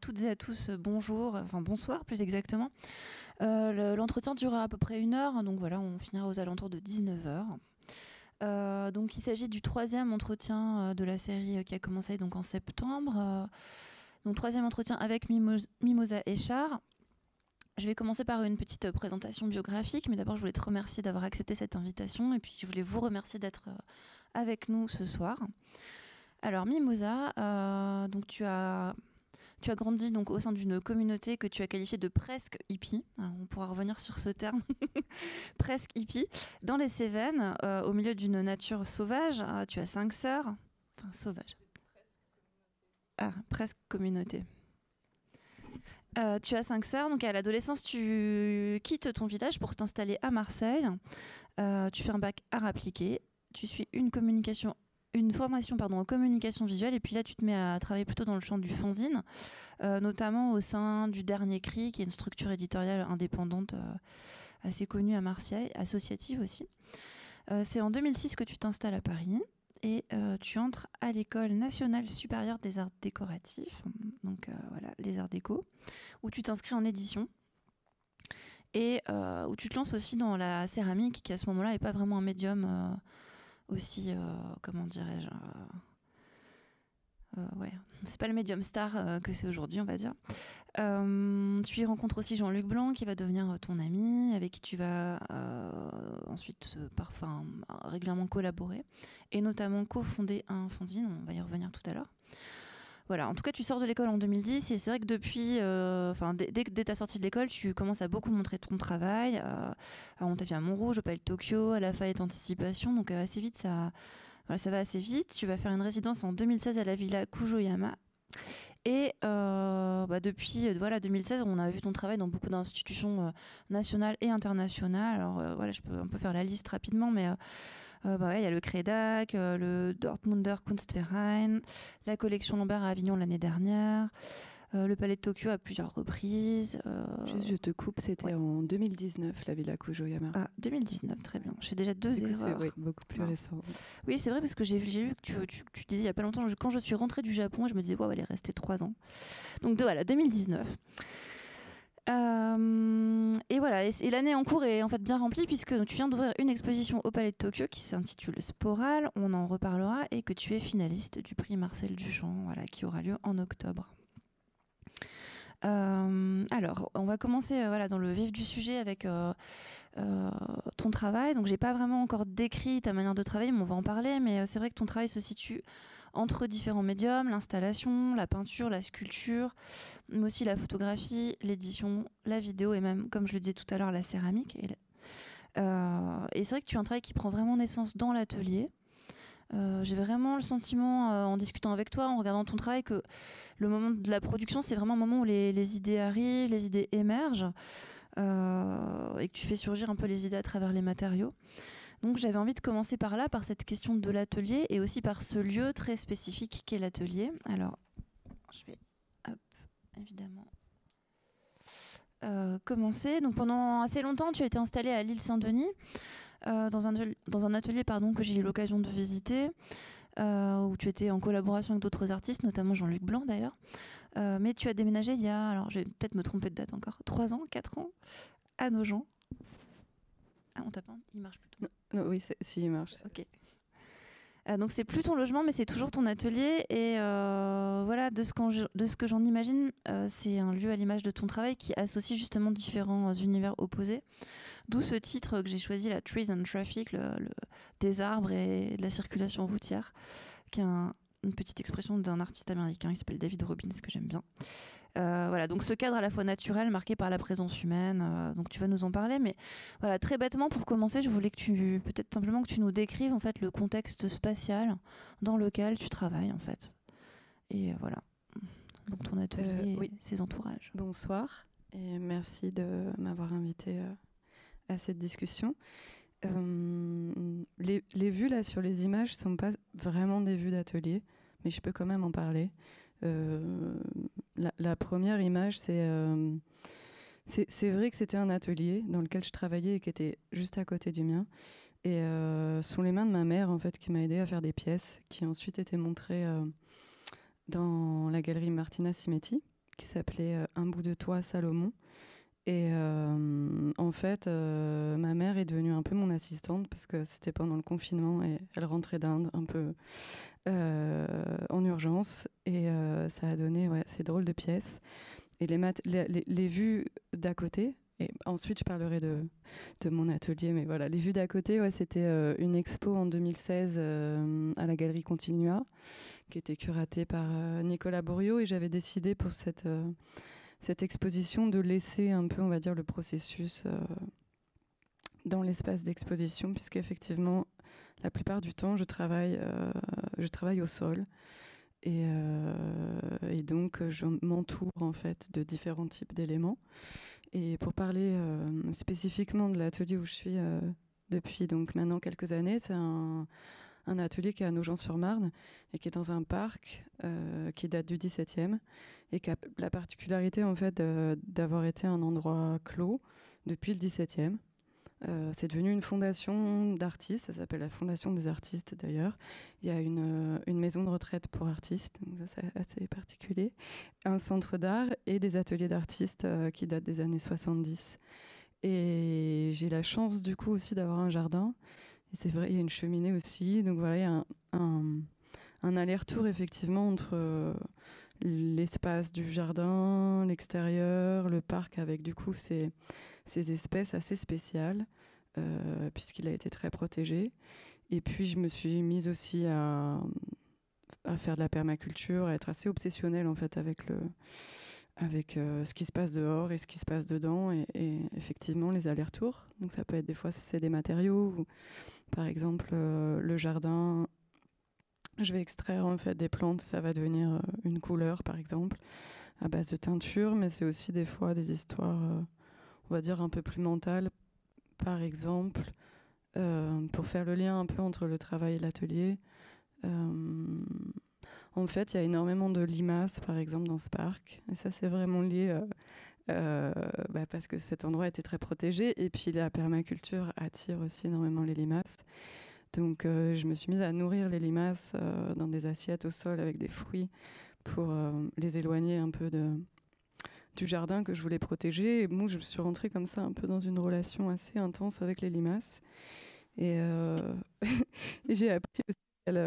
toutes et à tous bonjour, enfin bonsoir plus exactement. L'entretien durera à peu près une heure, donc voilà, on finira aux alentours de 19h. donc il s'agit du troisième entretien de la série qui a commencé donc en septembre. donc troisième entretien avec Mimosa Echard. Je vais commencer par une petite euh, présentation biographique, mais d'abord je voulais te remercier d'avoir accepté cette invitation et puis je voulais vous remercier d'être euh, avec nous ce soir. Alors Mimosa, euh, donc tu as tu as grandi donc au sein d'une communauté que tu as qualifiée de presque hippie. on pourra revenir sur ce terme, presque hippie, dans les Cévennes, au milieu d'une nature sauvage. tu as cinq sœurs, enfin sauvage. Ah, presque communauté. Euh, tu as cinq sœurs, donc à l'adolescence, tu quittes ton village pour t'installer à Marseille. Euh, tu fais un bac art appliqué. Tu suis une communication, une formation pardon en communication visuelle, et puis là, tu te mets à travailler plutôt dans le champ du fanzine, euh, notamment au sein du Dernier Cri, qui est une structure éditoriale indépendante assez connue à Marseille, associative aussi. C'est en 2006 que tu t'installes à Paris et euh, tu entres à l'école nationale supérieure des arts décoratifs, donc euh, voilà, les arts déco, où tu t'inscris en édition et euh, où tu te lances aussi dans la céramique, qui à ce moment-là n'est pas vraiment un médium aussi, comment dirais-je, ouais, c'est pas le médium star que c'est aujourd'hui, on va dire. tu y rencontres aussi Jean-Luc Blanc, qui va devenir ton ami, avec qui tu vas ensuite parfois régulièrement collaborer, et notamment cofonder un fanzine, on va y revenir tout à l'heure. Voilà, en tout cas, tu sors de l'école en 2010 et c'est vrai que depuis, enfin, dès, ta sortie de l'école, tu commences à beaucoup montrer ton travail. on t'a vu à Montrouge, au Palais de Tokyo, à la Fayette Anticipation, donc assez vite, ça, ça va assez vite. Tu vas faire une résidence en 2016 à la Villa Kujoyama. Et euh, bah, depuis euh, voilà 2016, on a vu ton travail dans beaucoup d'institutions euh, nationales et internationales. Alors voilà, je peux faire la liste rapidement, mais bah, il y a le Credac, le Dortmunder Kunstverein, la collection Lambert à Avignon l'année dernière. Euh, le Palais de Tokyo à plusieurs reprises. Euh, Juste, je te coupe, c'était en 2019, la Villa Kujoyama. Ah, 2019, très bien. J'ai déjà deux erreurs. Oui, beaucoup plus récent. Oui, c'est vrai, parce que j'ai vu que tu, tu, disais il n'y a pas longtemps, quand je suis rentrée du Japon, je me disais, waouh, elle est restée trois ans. Donc, de, voilà, 2019. Euh, et voilà, et, l'année en cours est en fait bien remplie puisque tu viens d'ouvrir une exposition au Palais de Tokyo qui s'intitule Sporal, on en reparlera, et que tu es finaliste du prix Marcel Duchamp, voilà, qui aura lieu en octobre. Euh, alors, on va commencer euh, voilà, dans le vif du sujet avec ton travail. Donc, j'ai pas vraiment encore décrit ta manière de travailler, mais on va en parler. Mais c'est vrai que ton travail se situe entre différents médiums, l'installation, la peinture, la sculpture, mais aussi la photographie, l'édition, la vidéo et même, comme je le disais tout à l'heure, la céramique. Et, et c'est vrai que tu as un travail qui prend vraiment naissance dans l'atelier. Euh, j'ai vraiment le sentiment, euh, en discutant avec toi, en regardant ton travail, que le moment de la production, c'est vraiment un moment où les, idées arrivent, les idées émergent, euh, et que tu fais surgir un peu les idées à travers les matériaux. Donc j'avais envie de commencer par là, par cette question de l'atelier, et aussi par ce lieu très spécifique qu'est l'atelier. Alors, je vais, évidemment. commencer. Donc pendant assez longtemps, tu as été installé à l'île Saint-Denis. Euh, dans, un, atelier pardon, que j'ai eu l'occasion de visiter, euh, où tu étais en collaboration avec d'autres artistes, notamment Jean-Luc Blanc d'ailleurs. Euh, mais tu as déménagé il y a, alors je vais peut-être me tromper de date encore, 3 ans, 4 ans, à Nogent. Ah, on tape Il marche plutôt. Oui, si, il marche. Ok. Euh, donc c'est plus ton logement, mais c'est toujours ton atelier. Et euh, voilà, de ce, que j'en imagine, euh, c'est un lieu à l'image de ton travail qui associe justement différents univers opposés. D'où ce titre que j'ai choisi, la Trees and Traffic, des arbres et de la circulation routière, qui une petite expression d'un artiste américain qui s'appelle David Robbins, que j'aime bien. Euh, voilà, donc ce cadre à la fois naturel, marqué par la présence humaine, euh, donc tu vas nous en parler, mais voilà, très bêtement pour commencer, je voulais que tu, peut-être simplement que tu nous décrives en fait le contexte spatial dans lequel tu travailles en fait. Et voilà, donc ton atelier euh, ses entourages. Bonsoir et merci de m'avoir invité à cette discussion. Les, les, vues là sur les images sont pas vraiment des vues d'atelier, mais je peux quand même en parler. Euh, la, première image, euh, c'est c'est vrai que c'était un atelier dans lequel je travaillais et qui était juste à côté du mien. Et euh, sous les mains de ma mère, en fait, qui m'a aidé à faire des pièces qui ensuite été montrées dans la galerie Martina Simetti, qui s'appelait Un bout de toi, Salomon. Et en fait, ma mère est devenue un peu mon assistante parce que c'était pendant le confinement et elle rentrait d'Inde un peu en urgence. Et ça a donné ouais, ces drôles de pièces. Et les, les, les vues d'à côté, et ensuite, je parlerai de, de mon atelier. Mais voilà, les vues d'à côté, ouais, c'était euh, une expo en 2016 euh, à la Galerie Continua, qui était curatée par euh, Nicolas Borio. Et j'avais décidé pour cette, cette exposition de laisser un peu, on va dire, le processus dans l'espace d'exposition, puisqu'effectivement, la plupart du temps, je travaille, je travaille au sol. Et, et donc, je m'entoure en fait de différents types d'éléments. Et pour parler euh, spécifiquement de l'atelier où je suis euh, depuis donc maintenant quelques années, c'est un, un, atelier qui est à Nogent-sur-Marne et qui est dans un parc euh, qui date du 17e et qui a la particularité en fait d'avoir été un endroit clos depuis le 17e. Euh, c'est devenu une fondation d'artistes, ça s'appelle la Fondation des artistes d'ailleurs. Il y a une, une, maison de retraite pour artistes, donc ça c'est assez particulier, un centre d'art et des ateliers d'artistes euh, qui datent des années 70. Et j'ai la chance du coup aussi d'avoir un jardin. Et c'est vrai, il y a une cheminée aussi, donc voilà, il y a un, aller-retour effectivement entre l'espace du jardin, l'extérieur, le parc avec du coup ces ces espèces assez spéciales, euh, puisqu'il a été très protégé. Et puis je me suis mise aussi à, à, faire de la permaculture, à être assez obsessionnelle en fait avec le avec euh, ce qui se passe dehors et ce qui se passe dedans et, effectivement les allers-retours. Donc ça peut être des fois c'est des matériaux, ou, par exemple euh, le jardin. Je vais extraire en fait des plantes, ça va devenir une couleur par exemple à base de teinture, mais c'est aussi des fois des histoires on va dire, un peu plus mental, par exemple, euh, pour faire le lien un peu entre le travail et l'atelier. Euh, en fait, il y a énormément de limaces, par exemple, dans ce parc. Et ça, c'est vraiment lié euh, bah, parce que cet endroit était très protégé. Et puis, la permaculture attire aussi énormément les limaces. Donc, je me suis mise à nourrir les limaces dans des assiettes au sol avec des fruits pour les éloigner un peu du jardin que je voulais protéger. Et moi, je suis rentrée comme ça, un peu dans une relation assez intense avec les limaces. Et, euh, j'ai appris aussi qu'elle.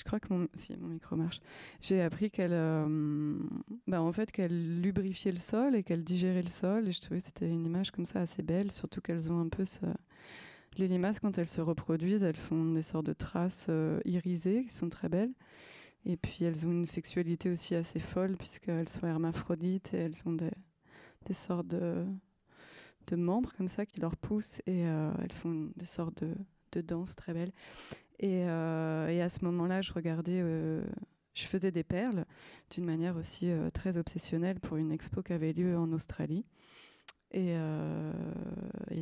Euh, je crois que mon, si, mon micro marche. J'ai appris qu'elle, euh, bah, en fait, qu'elle lubrifiait le sol et qu'elle digérait le sol. Et je trouvais que c'était une image comme ça assez belle, surtout qu'elles ont un peu. Les limaces, quand elles se reproduisent, elles font des sortes de traces irisées qui sont très belles. Et puis elles ont une sexualité aussi assez folle puisqu'elles sont hermaphrodites et elles ont des, sortes de, de, membres comme ça qui leur poussent et euh, elles font des sortes de, de danses très belles. Et, euh, et à ce moment-là, je regardais, euh, je faisais des perles d'une manière aussi très obsessionnelle pour une expo qui avait lieu en Australie. Et,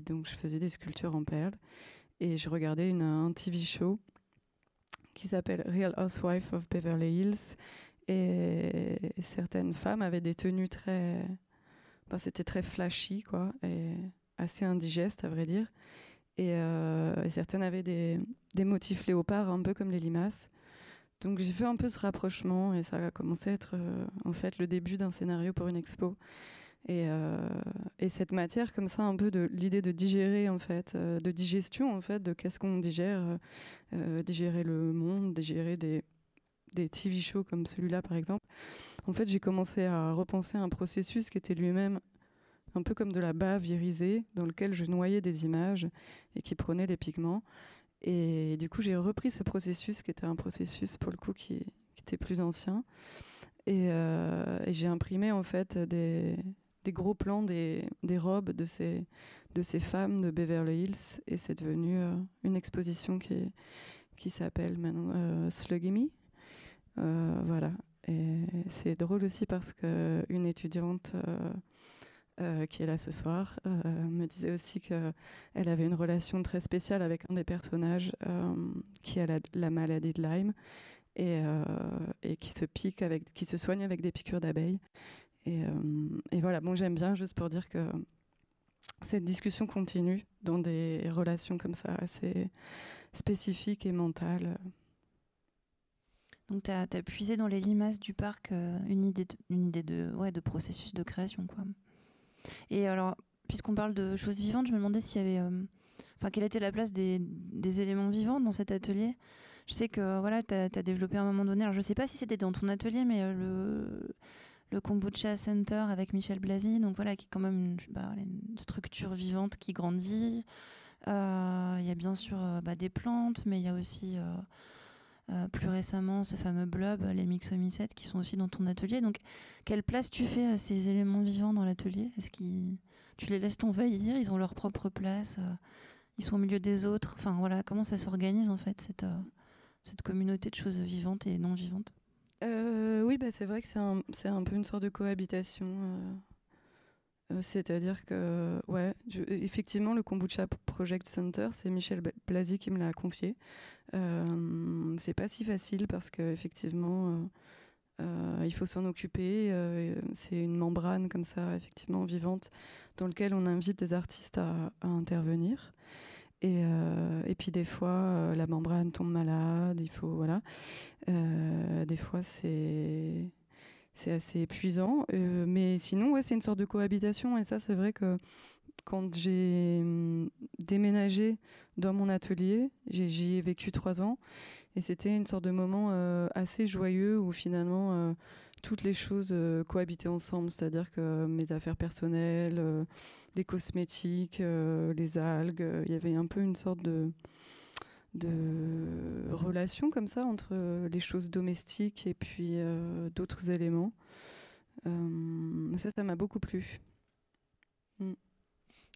donc je faisais des sculptures en perles et je regardais une, un TV show qui s'appelle Real Housewife of Beverly Hills. Et certaines femmes avaient des tenues très. C'était très flashy, quoi, et assez indigeste, à vrai dire. Et, euh, et certaines avaient des, motifs léopards, un peu comme les limaces. Donc j'ai fait un peu ce rapprochement et ça a commencé à être euh, en fait le début d'un scénario pour une expo. Euh, et, cette matière comme ça, un peu de l'idée de digérer en fait, de digestion en fait, de qu'est-ce qu'on digère, digérer le monde, digérer des, des TV shows comme celui-là par exemple. En fait, j'ai commencé à repenser un processus qui était lui-même un peu comme de la bave irisée dans lequel je noyais des images et qui prenait les pigments. Et du coup, j'ai repris ce processus qui était un processus pour le coup qui, était plus ancien. Et, et j'ai imprimé en fait des, gros plans des, robes de ces, de ces femmes de Beverly Hills et c'est devenu euh, une exposition qui, qui s'appelle maintenant euh, euh, voilà. Et c'est drôle aussi parce qu'une étudiante qui est là ce soir me disait aussi qu'elle avait une relation très spéciale avec un des personnages qui a la, la, maladie de Lyme et, qui se pique avec, qui se soigne avec des piqûres d'abeilles. Euh, et, voilà, bon, j'aime bien juste pour dire que cette discussion continue dans des relations comme ça assez spécifiques et mentales. Donc tu as, puisé dans les limaces du parc une idée, de, une idée de, ouais, de processus de création. Quoi. Et alors, puisqu'on parle de choses vivantes, je me demandais s'il y avait... Enfin, quelle était la place des, éléments vivants dans cet atelier Je sais que voilà, tu as, développé à un moment donné, alors je sais pas si c'était dans ton atelier, mais le, le Kombucha Center avec Michel Blasi, donc voilà, qui est quand même une, bah, structure vivante qui grandit. Euh, il y a bien sûr euh, bah, des plantes, mais il y a aussi euh, plus récemment ce fameux blob, les mixomycètes, qui sont aussi dans ton atelier. Donc, quelle place tu fais à ces éléments vivants dans l'atelier? Est-ce que tu les laisses t'envahir? Ils ont leur propre place Ils sont au milieu des autres? Enfin voilà, comment ça s'organise en fait cette, cette communauté de choses vivantes et non vivantes? Oui, bah, c'est vrai que c'est un, un, peu une sorte de cohabitation. Euh, c'est-à-dire que, ouais, effectivement, le Kombucha Project Center, c'est Michel Blasi qui me l'a confié. Euh, c'est pas si facile parce qu'effectivement, euh, euh, il faut s'en occuper. c'est une membrane comme ça, effectivement, vivante, dans laquelle on invite des artistes à, intervenir. Et, et, puis des fois, la membrane tombe malade, il faut, voilà. des fois, c'est c'est assez épuisant. Euh, mais sinon, ouais, c'est une sorte de cohabitation. Et ça, c'est vrai que quand j'ai hum, déménagé dans mon atelier, j'y ai, vécu trois ans. Et c'était une sorte de moment euh, assez joyeux où finalement euh, toutes les choses cohabitaient ensemble. C'est-à-dire que mes affaires personnelles, les cosmétiques, les algues, il y avait un peu une sorte de de relations comme ça entre euh, les choses domestiques et puis euh, d'autres éléments. Euh, ça, ça m'a beaucoup plu. Mm.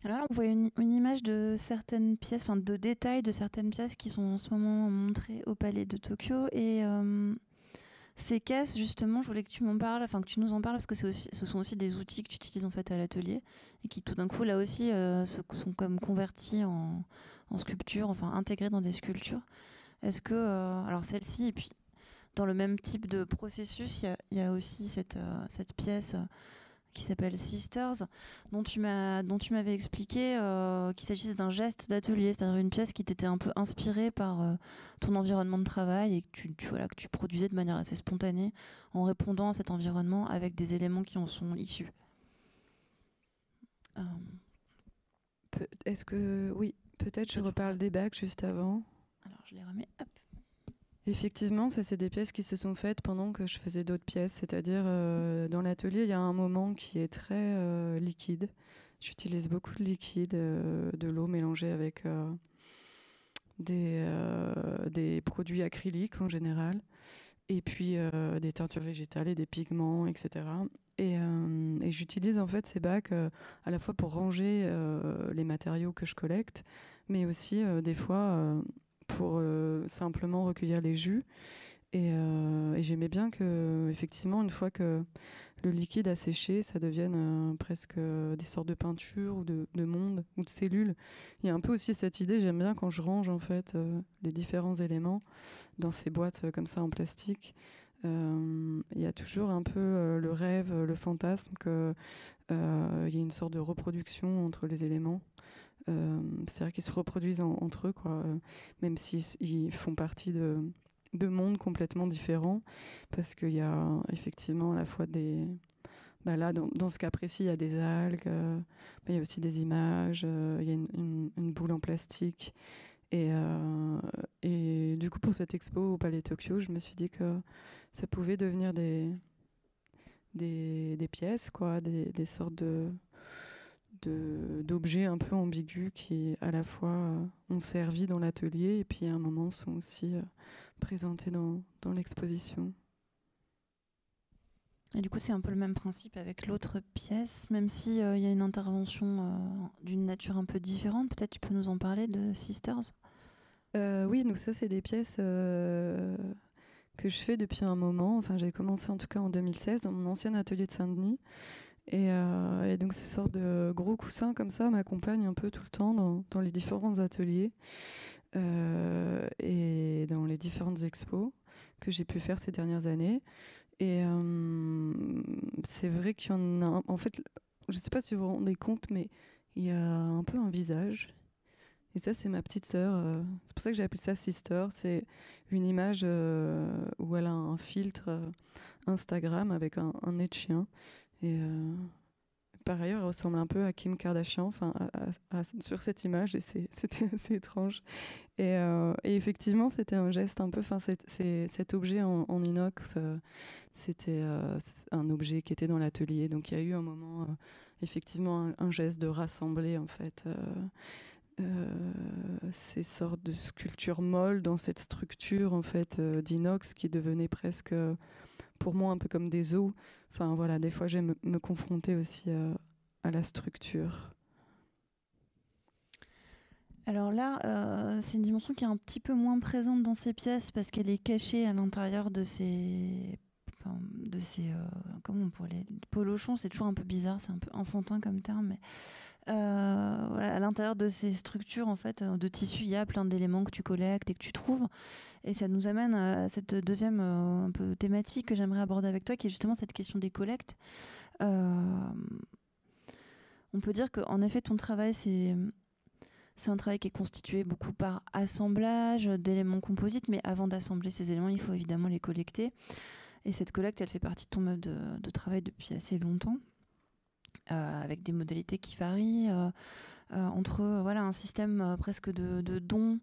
Alors on voit une, image de certaines pièces, enfin de détails de certaines pièces qui sont en ce moment montrées au Palais de Tokyo. Et ces caisses, justement, je voulais que tu m'en parles, enfin que tu nous en parles, parce que aussi, ce sont aussi des outils que tu utilises en fait à l'atelier et qui tout d'un coup là aussi sont comme convertis en, en sculpture, enfin intégrées dans des sculptures. Est-ce que, euh, alors celle-ci, et puis dans le même type de processus, il y, a aussi cette, euh, pièce euh, qui s'appelle Sisters, dont tu dont tu m'avais expliqué qu'il s'agissait d'un geste d'atelier, c'est-à-dire une pièce qui t'était un peu inspirée par ton environnement de travail et que tu, voilà, que tu produisais de manière assez spontanée en répondant à cet environnement avec des éléments qui en sont issus. Est-ce que oui, Peut-être je reparle des bacs juste avant. Alors je les remets. Hop. Effectivement, ça c'est des pièces qui se sont faites pendant que je faisais d'autres pièces. C'est-à-dire euh, dans l'atelier, il y a un moment qui est très euh, liquide. J'utilise beaucoup de liquide, euh, de l'eau mélangée avec des, des produits acryliques en général, et puis des teintures végétales et des pigments, etc. Et, et j'utilise en fait ces bacs à la fois pour ranger les matériaux que je collecte, mais aussi euh, des fois euh, pour euh, simplement recueillir les jus. Et, j'aimais bien que, effectivement, une fois que le liquide a séché, ça devienne presque des sortes de peintures ou de, de monde ou de cellules. Il y a un peu aussi cette idée, j'aime bien quand je range en fait les différents éléments dans ces boîtes comme ça en plastique. Il y a toujours un peu le rêve, le fantasme qu'il y ait une sorte de reproduction entre les éléments. Euh, c'est-à-dire qu'ils se reproduisent entre eux, quoi, euh, même s'ils font partie de, de mondes complètement différents, parce qu'il y a effectivement à la fois des... Bah là, dans, ce cas précis, il y a des algues, euh, il y a aussi des images, il y a une, boule en plastique. Et, du coup, pour cette expo au Palais Tokyo, je me suis dit que ça pouvait devenir des, pièces, quoi, des sortes de, d'objets un peu ambigus qui à la fois euh, ont servi dans l'atelier et puis à un moment sont aussi euh, présentés dans, dans l'exposition. Et du coup, c'est un peu le même principe avec l'autre pièce, même s'il euh, y a une intervention d'une nature un peu différente. Peut-être tu peux nous en parler de Sisters? Oui, donc ça, c'est des pièces que je fais depuis un moment. Enfin, j'ai commencé en tout cas en 2016 dans mon ancien atelier de Saint-Denis. Euh, et, donc ces sortes de gros coussins comme ça m'accompagnent un peu tout le temps dans, les différents ateliers euh, et dans les différentes expos que j'ai pu faire ces dernières années. Et euh, c'est vrai qu'il y en a. En fait, je ne sais pas si vous vous rendez compte, mais il y a un peu un visage. Et ça, c'est ma petite sœur. c'est pour ça que j'ai appelé ça Sister. C'est une image où elle a un filtre Instagram avec un, nez de chien. Et par ailleurs, elle ressemble un peu à Kim Kardashian, enfin, sur cette image, et c'était assez étrange. Et, effectivement, c'était un geste un peu, enfin, cet objet en, inox, c'était un objet qui était dans l'atelier. Donc, il y a eu un moment, effectivement, un, geste de rassembler, en fait. ces sortes de sculptures molles dans cette structure en fait d'inox qui devenait presque pour moi un peu comme des os. Enfin voilà, des fois j'aime me confronter aussi euh, à la structure. Alors là, euh, c'est une dimension qui est un petit peu moins présente dans ces pièces parce qu'elle est cachée à l'intérieur de ces, de ces, euh, comment on pourrait les polochons. C'est toujours un peu bizarre, c'est un peu enfantin comme terme, mais à l'intérieur de ces structures en fait de tissu, il y a plein d'éléments que tu collectes et que tu trouves. Et ça nous amène à cette deuxième euh, un peu thématique que j'aimerais aborder avec toi, qui est justement cette question des collectes. Euh, on peut dire qu'en effet, ton travail, c'est un travail qui est constitué beaucoup par assemblage d'éléments composites, mais avant d'assembler ces éléments, il faut évidemment les collecter. Et cette collecte, elle fait partie de ton mode de, travail depuis assez longtemps, euh, avec des modalités qui varient entre voilà un système presque de, de dons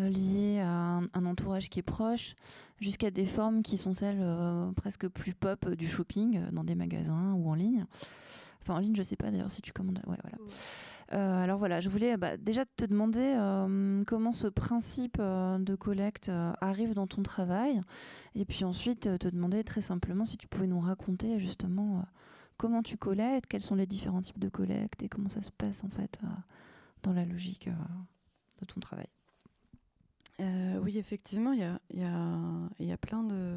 euh, liées à un, entourage qui est proche, jusqu'à des formes qui sont celles euh, presque plus pop du shopping euh, dans des magasins ou en ligne. Enfin, en ligne, je sais pas d'ailleurs si tu commandes. Ouais, voilà. alors voilà, je voulais bah, déjà te demander comment ce principe de collecte arrive dans ton travail, et puis ensuite te demander très simplement si tu pouvais nous raconter justement comment tu collectes, quels sont les différents types de collecte et comment ça se passe en fait dans la logique de ton travail. Euh, oui, effectivement, il y a, y, a, y a, plein de,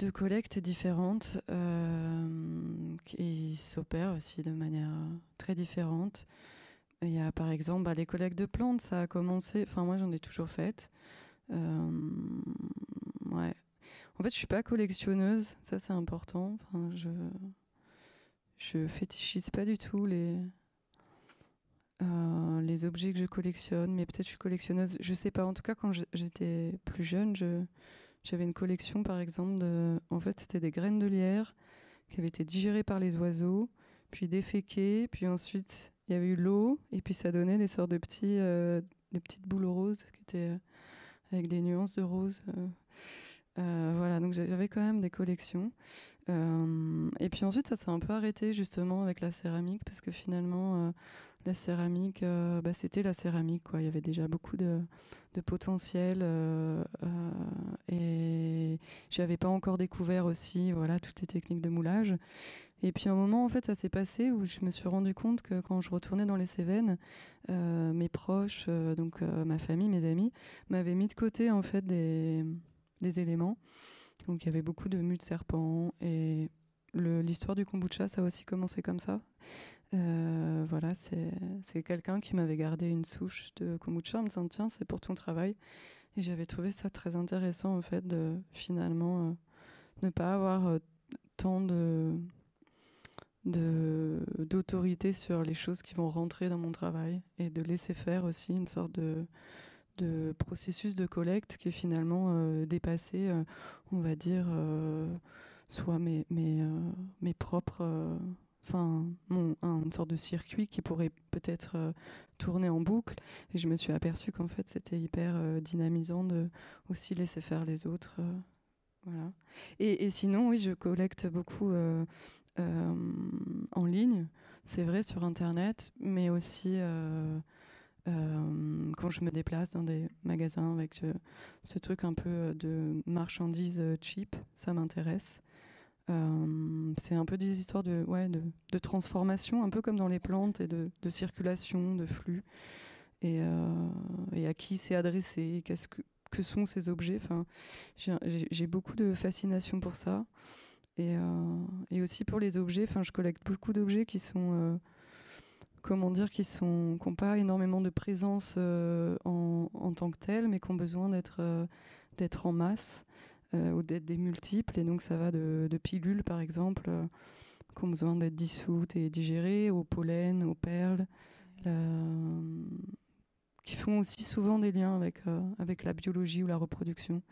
de collectes différentes euh, qui s'opèrent aussi de manière très différente. Il y a par exemple bah, les collectes de plantes, ça a commencé, enfin moi j'en ai toujours fait. Euh, ouais. En fait, je suis pas collectionneuse, ça c'est important. Je je fétichise pas du tout les euh, les objets que je collectionne, mais peut-être je suis collectionneuse, je sais pas. En tout cas, quand j'étais plus jeune, j'avais une collection, par exemple, de, en fait, c'était des graines de lierre qui avaient été digérées par les oiseaux, puis déféquées, puis ensuite il y avait eu l'eau, et puis ça donnait des sortes de petits, euh, petites boules roses qui étaient euh, avec des nuances de rose. Voilà, donc j'avais quand même des collections. et puis ensuite, ça s'est un peu arrêté justement avec la céramique, parce que finalement, la céramique, euh, bah, c'était la céramique. Quoi. Il y avait déjà beaucoup de, potentiel euh, euh, et j'avais pas encore découvert aussi voilà, toutes les techniques de moulage. Et puis à un moment, en fait, ça s'est passé où je me suis rendu compte que quand je retournais dans les Cévennes, mes proches, donc ma famille, mes amis, m'avaient mis de côté en fait des, des éléments. Donc il y avait beaucoup de mues de serpents et l'histoire du kombucha, ça a aussi commencé comme ça. Euh, voilà, c'est quelqu'un qui m'avait gardé une souche de kombucha en me disant tiens, c'est pour ton travail. Et j'avais trouvé ça très intéressant en fait de finalement euh, ne pas avoir euh, tant de d'autorité sur les choses qui vont rentrer dans mon travail et de laisser faire aussi une sorte de, de processus de collecte qui est finalement dépassé, on va dire, soit mes, mes, mes propres enfin une sorte de circuit qui pourrait peut-être euh, tourner en boucle. Et je me suis aperçue qu'en fait c'était hyper euh, dynamisant de aussi laisser faire les autres euh, voilà. Et, sinon oui je collecte beaucoup en ligne c'est vrai sur internet mais aussi quand je me déplace dans des magasins avec ce truc un peu de marchandises cheap ça m'intéresse euh, c'est un peu des histoires de, ouais, de, transformation, un peu comme dans les plantes, et de, circulation, de flux, et, euh, à qui c'est adressé, qu'est-ce que, que, sont ces objets. J'ai beaucoup de fascination pour ça, et, euh, et aussi pour les objets. Je collecte beaucoup d'objets qui sont comment dire, qui sont qui n'ont pas énormément de présence en, en, tant que tels, mais qui ont besoin d'être d'être en masse euh, ou d'être des multiples. Et donc ça va de, pilules, par exemple, euh, qui ont besoin d'être dissoutes et digérées, au pollen, aux perles. qui font aussi souvent des liens avec, avec la biologie ou la reproduction.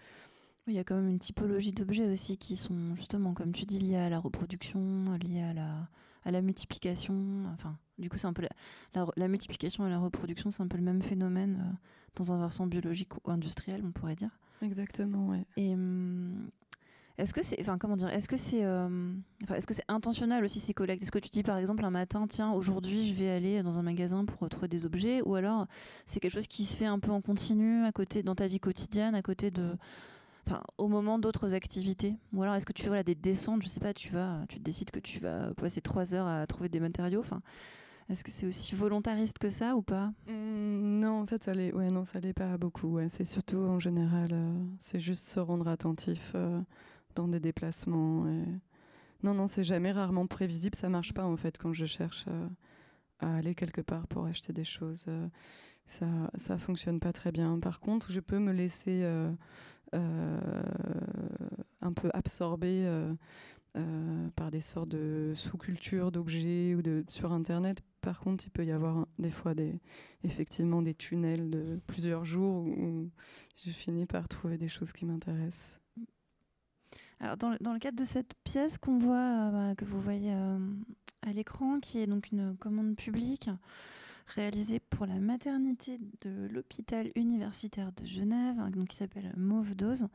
Il y a quand même une typologie d'objets aussi qui sont justement, comme tu dis, liés à la reproduction, liés à la, à la multiplication. Enfin, du coup, c'est un peu la, la, multiplication et la reproduction, c'est un peu le même phénomène euh, dans un versant biologique ou industriel, on pourrait dire. Exactement, ouais. Et hum, est-ce que c'est, enfin, comment dire, est-ce que c'est, euh, est-ce que c'est intentionnel aussi ces collectes? Est-ce que tu dis par exemple un matin, tiens, aujourd'hui, je vais aller dans un magasin pour retrouver des objets, ou alors c'est quelque chose qui se fait un peu en continu à côté, dans ta vie quotidienne, à côté de au moment d'autres activités Ou alors est-ce que tu fais voilà, des descentes Je sais pas, tu vas, tu décides que tu vas passer trois heures à trouver des matériaux. Enfin, est-ce que c'est aussi volontariste que ça ou pas? Mmh, Non, en fait, ça l'est. Ouais, non, ça l'est pas beaucoup. C'est surtout en général, euh, c'est juste se rendre attentif euh, dans des déplacements. Non, non, c'est jamais rarement prévisible. Ça marche pas en fait quand je cherche euh, à aller quelque part pour acheter des choses. ça, ça fonctionne pas très bien. Par contre, je peux me laisser un peu absorbé euh, euh, par des sortes de sous-cultures d'objets ou sur Internet. Par contre, il peut y avoir des fois effectivement des tunnels de plusieurs jours où je finis par trouver des choses qui m'intéressent. Alors dans, le cadre de cette pièce qu'on voit, bah, que vous voyez à l'écran, qui est donc une commande publique, réalisé pour la maternité de l'hôpital universitaire de Genève, donc qui s'appelle Mauve Dose.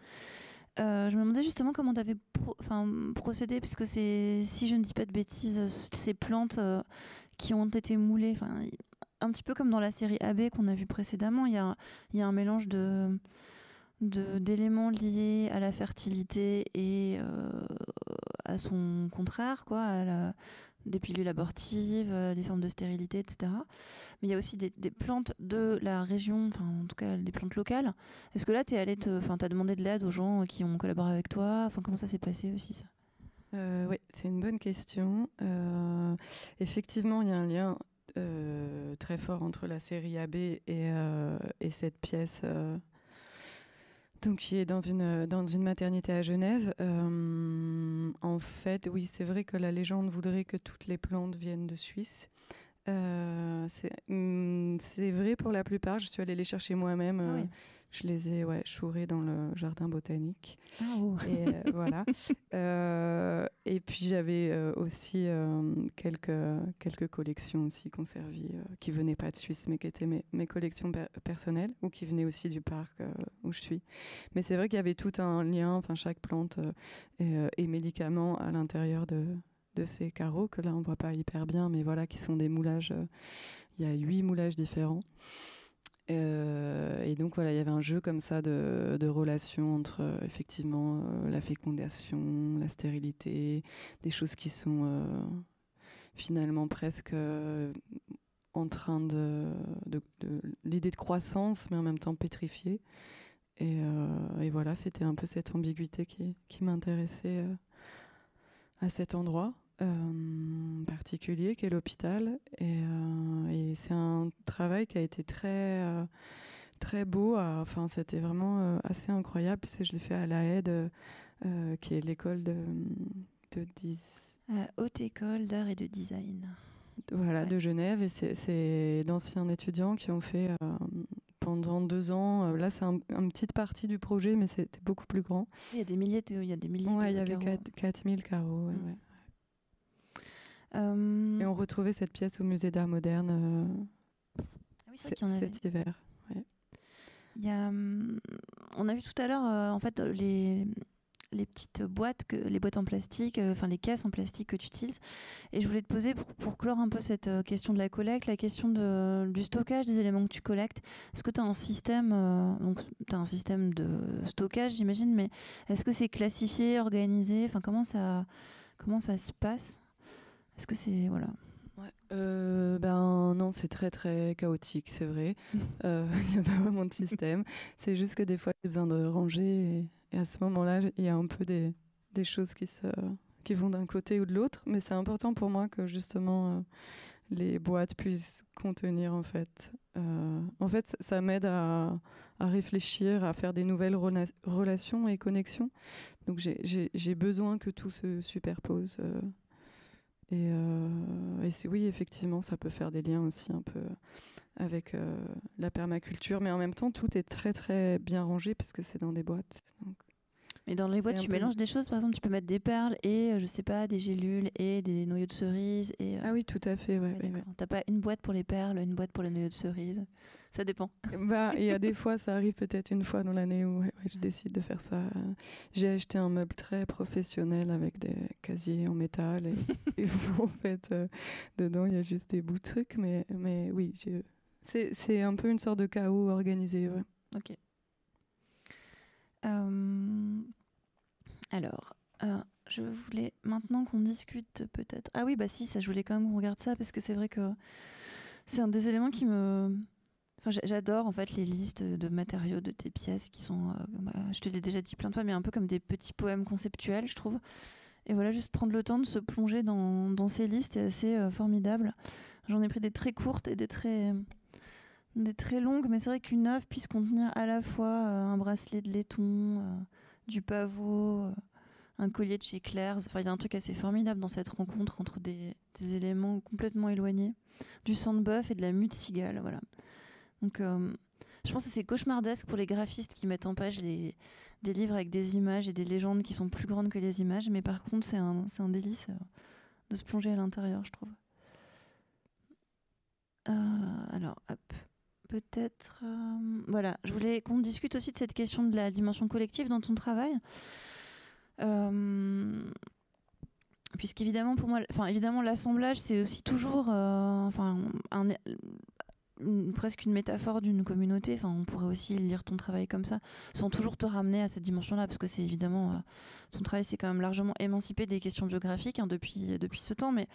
Euh, je me demandais justement comment tu avais procédé, puisque c'est, si je ne dis pas de bêtises, ces plantes euh, qui ont été moulées, un petit peu comme dans la série AB qu'on a vu précédemment, il y a, y a, un mélange de, d'éléments liés à la fertilité et euh, à son contraire, quoi, à la, des pilules abortives, euh, des formes de stérilité, etc. Mais il y a aussi des, plantes de la région, enfin en tout cas des plantes locales. Est-ce que là, tu es enfin, as demandé de l'aide aux gens qui ont collaboré avec toi? Enfin, comment ça s'est passé aussi ça? Euh, Oui, c'est une bonne question. Euh, effectivement, il y a un lien très fort entre la série AB et cette pièce donc qui est dans une, dans une maternité à Genève. Euh, en fait, oui, c'est vrai que la légende voudrait que toutes les plantes viennent de Suisse. Euh, mm, c'est vrai pour la plupart. Je suis allée les chercher moi-même. Ah euh, je les ai ouais, chourés dans le jardin botanique. Ah, oh. Et voilà. et puis j'avais aussi quelques, quelques collections aussi conservées qui venaient pas de Suisse, mais qui étaient mes, mes collections personnelles ou qui venaient aussi du parc où je suis. Mais c'est vrai qu'il y avait tout un lien, enfin chaque plante et, et médicament à l'intérieur de, de ces carreaux que là on voit pas hyper bien, mais voilà, qui sont des moulages. Euh, il y a huit moulages différents. Euh, et donc voilà, il y avait un jeu comme ça de, relations entre euh, effectivement la fécondation, la stérilité, des choses qui sont finalement presque en train de, l'idée de croissance, mais en même temps pétrifiée. Et, voilà, c'était un peu cette ambiguïté qui m'intéressait à cet endroit. Euh, particulier qui est l'hôpital. Et, euh, et c'est un travail qui a été très, euh, très beau. Enfin, c'était vraiment assez incroyable. Je l'ai fait à la aide, qui est l'école de, de Haute école d'art et de design. Voilà, de Genève. Et c'est d'anciens étudiants qui ont fait pendant deux ans. Là, c'est un, une petite partie du projet, mais c'était beaucoup plus grand. Il y a des milliers de, il y a des milliers ouais, il y avait 4000 carreaux. Ouais, mm. Euh, Et on retrouvait cette pièce au musée d'art moderne euh, ah oui, cet hiver. Il y a, hum, on a vu tout à l'heure euh, en fait les, les petites boîtes, que, les boîtes en plastique, enfin les caisses en plastique que tu utilises. Et je voulais te poser pour, pour clore un peu cette question de la collecte, la question de, du stockage des éléments que tu collectes. Est-ce que tu as un système, donc as un système de stockage, j'imagine, mais est-ce que c'est classifié, organisé? Enfin comment ça, comment ça se passe? Est-ce que c'est voilà euh, ben non, c'est très très chaotique, c'est vrai. Euh, il n'y a pas vraiment de système. c'est juste que des fois, j'ai besoin de ranger et, à ce moment-là, il y a un peu des, des choses qui, se, qui vont d'un côté ou de l'autre. Mais c'est important pour moi que justement euh, les boîtes puissent contenir en fait. en fait, ça m'aide à, à, réfléchir, à faire des nouvelles relations et connexions. Donc j'ai besoin que tout se superpose Et, et oui, effectivement, ça peut faire des liens aussi un peu avec la permaculture, mais en même temps, tout est très très bien rangé parce que c'est dans des boîtes. Mais dans les boîtes, tu mélanges des choses. Par exemple, tu peux mettre des perles et, euh, je sais pas, des gélules et des noyaux de cerise. Et, euh, Ah oui, tout à fait. Ouais, ouais, T'as pas une boîte pour les perles, une boîte pour les noyaux de cerise. Ça dépend. Bah, il y a des fois, ça arrive peut-être une fois dans l'année où je décide de faire ça. J'ai acheté un meuble très professionnel avec des casiers en métal et, en fait, euh, dedans, il y a juste des bouts de trucs. Mais, mais oui, c'est un peu une sorte de chaos organisé. Ok. Euh, alors, euh, je voulais maintenant qu'on discute peut-être. Ah oui, bah si, ça, je voulais quand même qu'on regarde ça parce que c'est vrai que c'est un des éléments qui me. J'adore en fait les listes de matériaux de tes pièces qui sont, euh, bah, je te l'ai déjà dit plein de fois, mais un peu comme des petits poèmes conceptuels, je trouve. Et voilà, juste prendre le temps de se plonger dans, ces listes est assez formidable. J'en ai pris des très courtes et des très des très longues, mais c'est vrai qu'une œuvre puisse contenir à la fois euh, un bracelet de laiton, euh, du pavot, euh, un collier de chez Claire's. Enfin, il y a un truc assez formidable dans cette rencontre entre des, éléments complètement éloignés, du sang de bœuf et de la mue de cigale. Voilà. Donc, je pense que c'est cauchemardesque pour les graphistes qui mettent en page des livres avec des images et des légendes qui sont plus grandes que les images, mais par contre, c'est un, un délice de se plonger à l'intérieur, je trouve. alors, hop peut-être. Euh, voilà, je voulais qu'on discute aussi de cette question de la dimension collective dans ton travail. Euh, puisqu'évidemment, pour moi, enfin, évidemment, l'assemblage, c'est aussi toujours euh, enfin, presque une métaphore d'une communauté. Enfin, on pourrait aussi lire ton travail comme ça, sans toujours te ramener à cette dimension-là, parce que c'est évidemment ton travail, c'est quand même largement émancipé des questions biographiques hein, depuis depuis ce temps, mais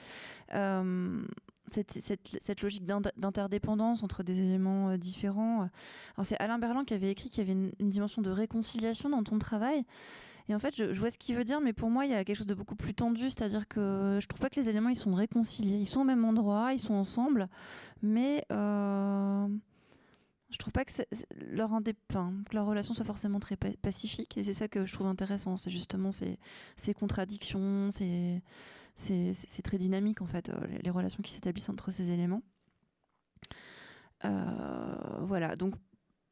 cette, logique d'interdépendance entre des éléments euh, différents. Alors c'est Alain Berland qui avait écrit qu'il y avait une, dimension de réconciliation dans ton travail. Et en fait, je, vois ce qu'il veut dire, mais pour moi, il y a quelque chose de beaucoup plus tendu, c'est-à-dire que je trouve pas que les éléments ils sont réconciliés. Ils sont au même endroit, ils sont ensemble, mais euh, je trouve pas que leur, que leur relation soit forcément très pacifique. Et c'est ça que je trouve intéressant, c'est justement ces, ces contradictions, ces c'est très dynamique en fait, euh, les relations qui s'établissent entre ces éléments. Euh, voilà, donc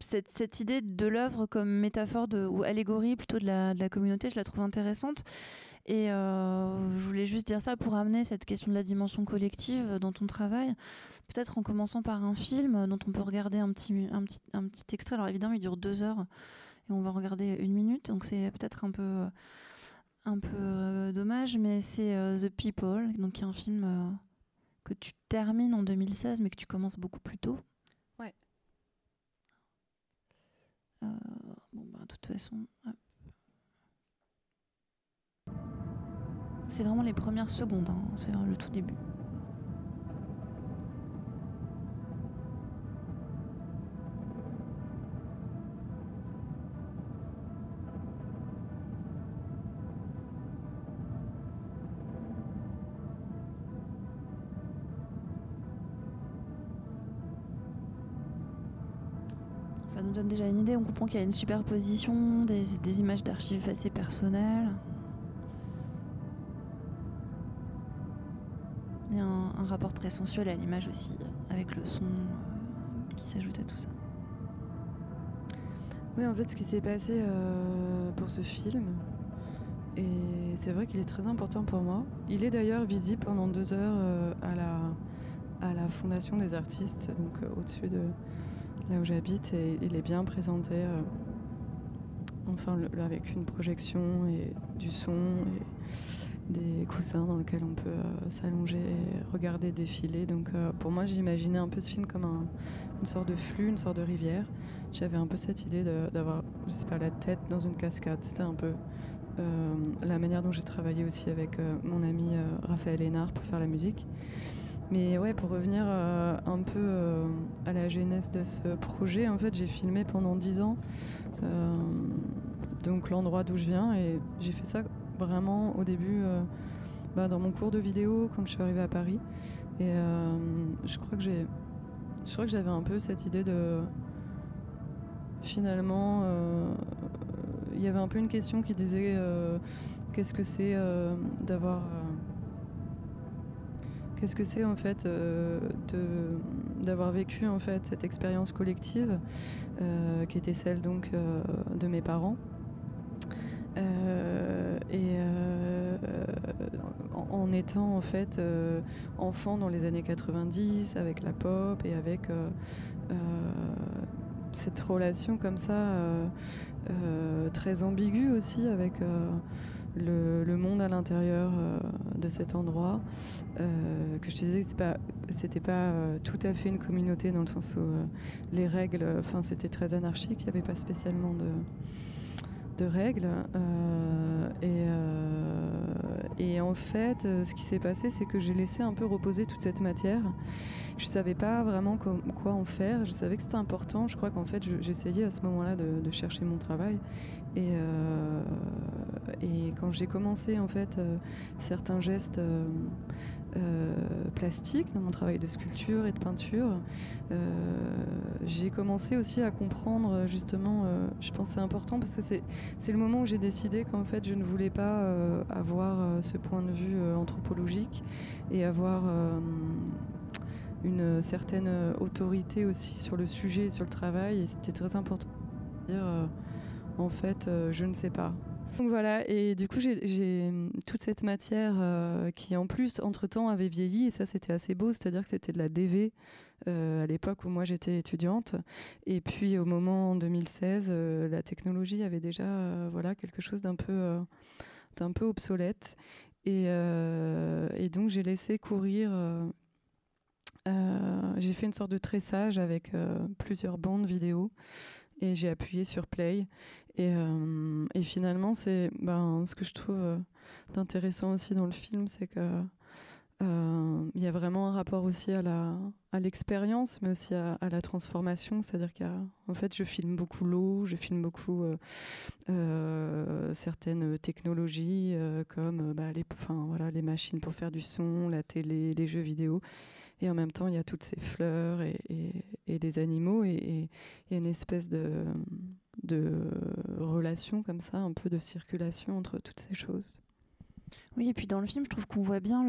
cette, idée de l'œuvre comme métaphore ou allégorie plutôt de la, communauté, je la trouve intéressante. Et euh, je voulais juste dire ça pour amener cette question de la dimension collective dans ton travail. Peut-être en commençant par un film dont on peut regarder un petit, un petit, un petit extrait. Alors évidemment, il dure deux heures et on va regarder une minute. Donc c'est peut-être un peu un peu euh, dommage, mais c'est euh, The People, donc qui est un film euh, que tu termines en 2016, mais que tu commences beaucoup plus tôt. Ouais. bon, bah, de toute façon. C'est vraiment les premières secondes, hein, c'est le tout début. Déjà une idée, on comprend qu'il y a une superposition, des, images d'archives assez personnelles. Et un, rapport très sensuel à l'image aussi, avec le son euh, qui s'ajoute à tout ça. Oui, en fait, ce qui s'est passé euh, pour ce film, et c'est vrai qu'il est très important pour moi. Il est d'ailleurs visible pendant deux heures euh, à, la, à la Fondation des artistes, donc au-dessus de, là où j'habite et il est bien présenté. Euh, enfin, avec une projection et du son et des coussins dans lesquels on peut euh, s'allonger et regarder défiler. Donc euh, pour moi, j'imaginais un peu ce film comme une sorte de flux, une sorte de rivière. J'avais un peu cette idée d'avoir, je sais pas, la tête dans une cascade. C'était un peu la manière dont j'ai travaillé aussi avec mon ami Raphaël Hénard pour faire la musique. Mais ouais, pour revenir euh, un peu euh, à la genèse de ce projet, en fait, j'ai filmé pendant dix ans, euh, donc l'endroit d'où je viens, et j'ai fait ça vraiment au début bah, dans mon cours de vidéo quand je suis arrivée à Paris. Et je crois que j'ai, je crois que j'avais un peu cette idée de finalement, il y avait un peu une question qui disait qu'est-ce que c'est d'avoir Qu'est-ce que c'est en fait de d'avoir vécu en fait cette expérience collective qui était celle donc de mes parents. Et en, étant en fait enfant dans les années 90 avec la pop et avec cette relation comme ça euh, euh, très ambiguë aussi avec euh, le, monde à l'intérieur de cet endroit. que je disais que c'était pas, pas tout à fait une communauté dans le sens où les règles, enfin c'était très anarchique, il n'y avait pas spécialement de de règles. Euh, et, euh, et, en fait, euh, ce qui s'est passé, c'est que j'ai laissé un peu reposer toute cette matière. Je ne savais pas vraiment quoi en faire. Je savais que c'était important. Je crois qu'en fait, j'essayais à ce moment-là de, chercher mon travail. Et, quand j'ai commencé, en fait, certains gestes plastique, dans mon travail de sculpture et de peinture. Euh, j'ai commencé aussi à comprendre justement, euh, je pense c'est important parce que c'est le moment où j'ai décidé qu'en fait je ne voulais pas avoir ce point de vue anthropologique et avoir une certaine autorité aussi sur le sujet et sur le travail. Et c'était très important de dire, en fait, je ne sais pas. Donc voilà, et du coup j'ai toute cette matière euh, qui en plus entre-temps avait vieilli, et ça c'était assez beau, c'est-à-dire que c'était de la DV euh, à l'époque où moi j'étais étudiante, et puis au moment en 2016, euh, la technologie avait déjà voilà, quelque chose d'un peu, obsolète, et donc j'ai laissé courir... j'ai fait une sorte de tressage avec plusieurs bandes vidéo et j'ai appuyé sur play et, euh, finalement, c'est ben, ce que je trouve euh, d'intéressant aussi dans le film, c'est que euh, il y a vraiment un rapport aussi à l'expérience, mais aussi à, la transformation. C'est-à-dire qu'en fait, je filme beaucoup l'eau, je filme beaucoup certaines technologies comme bah, les machines pour faire du son, la télé, les jeux vidéo. Et en même temps, il y a toutes ces fleurs et, et, et des animaux et il y a une espèce de relation comme ça, un peu de circulation entre toutes ces choses. Oui, et puis dans le film, je trouve qu'on voit bien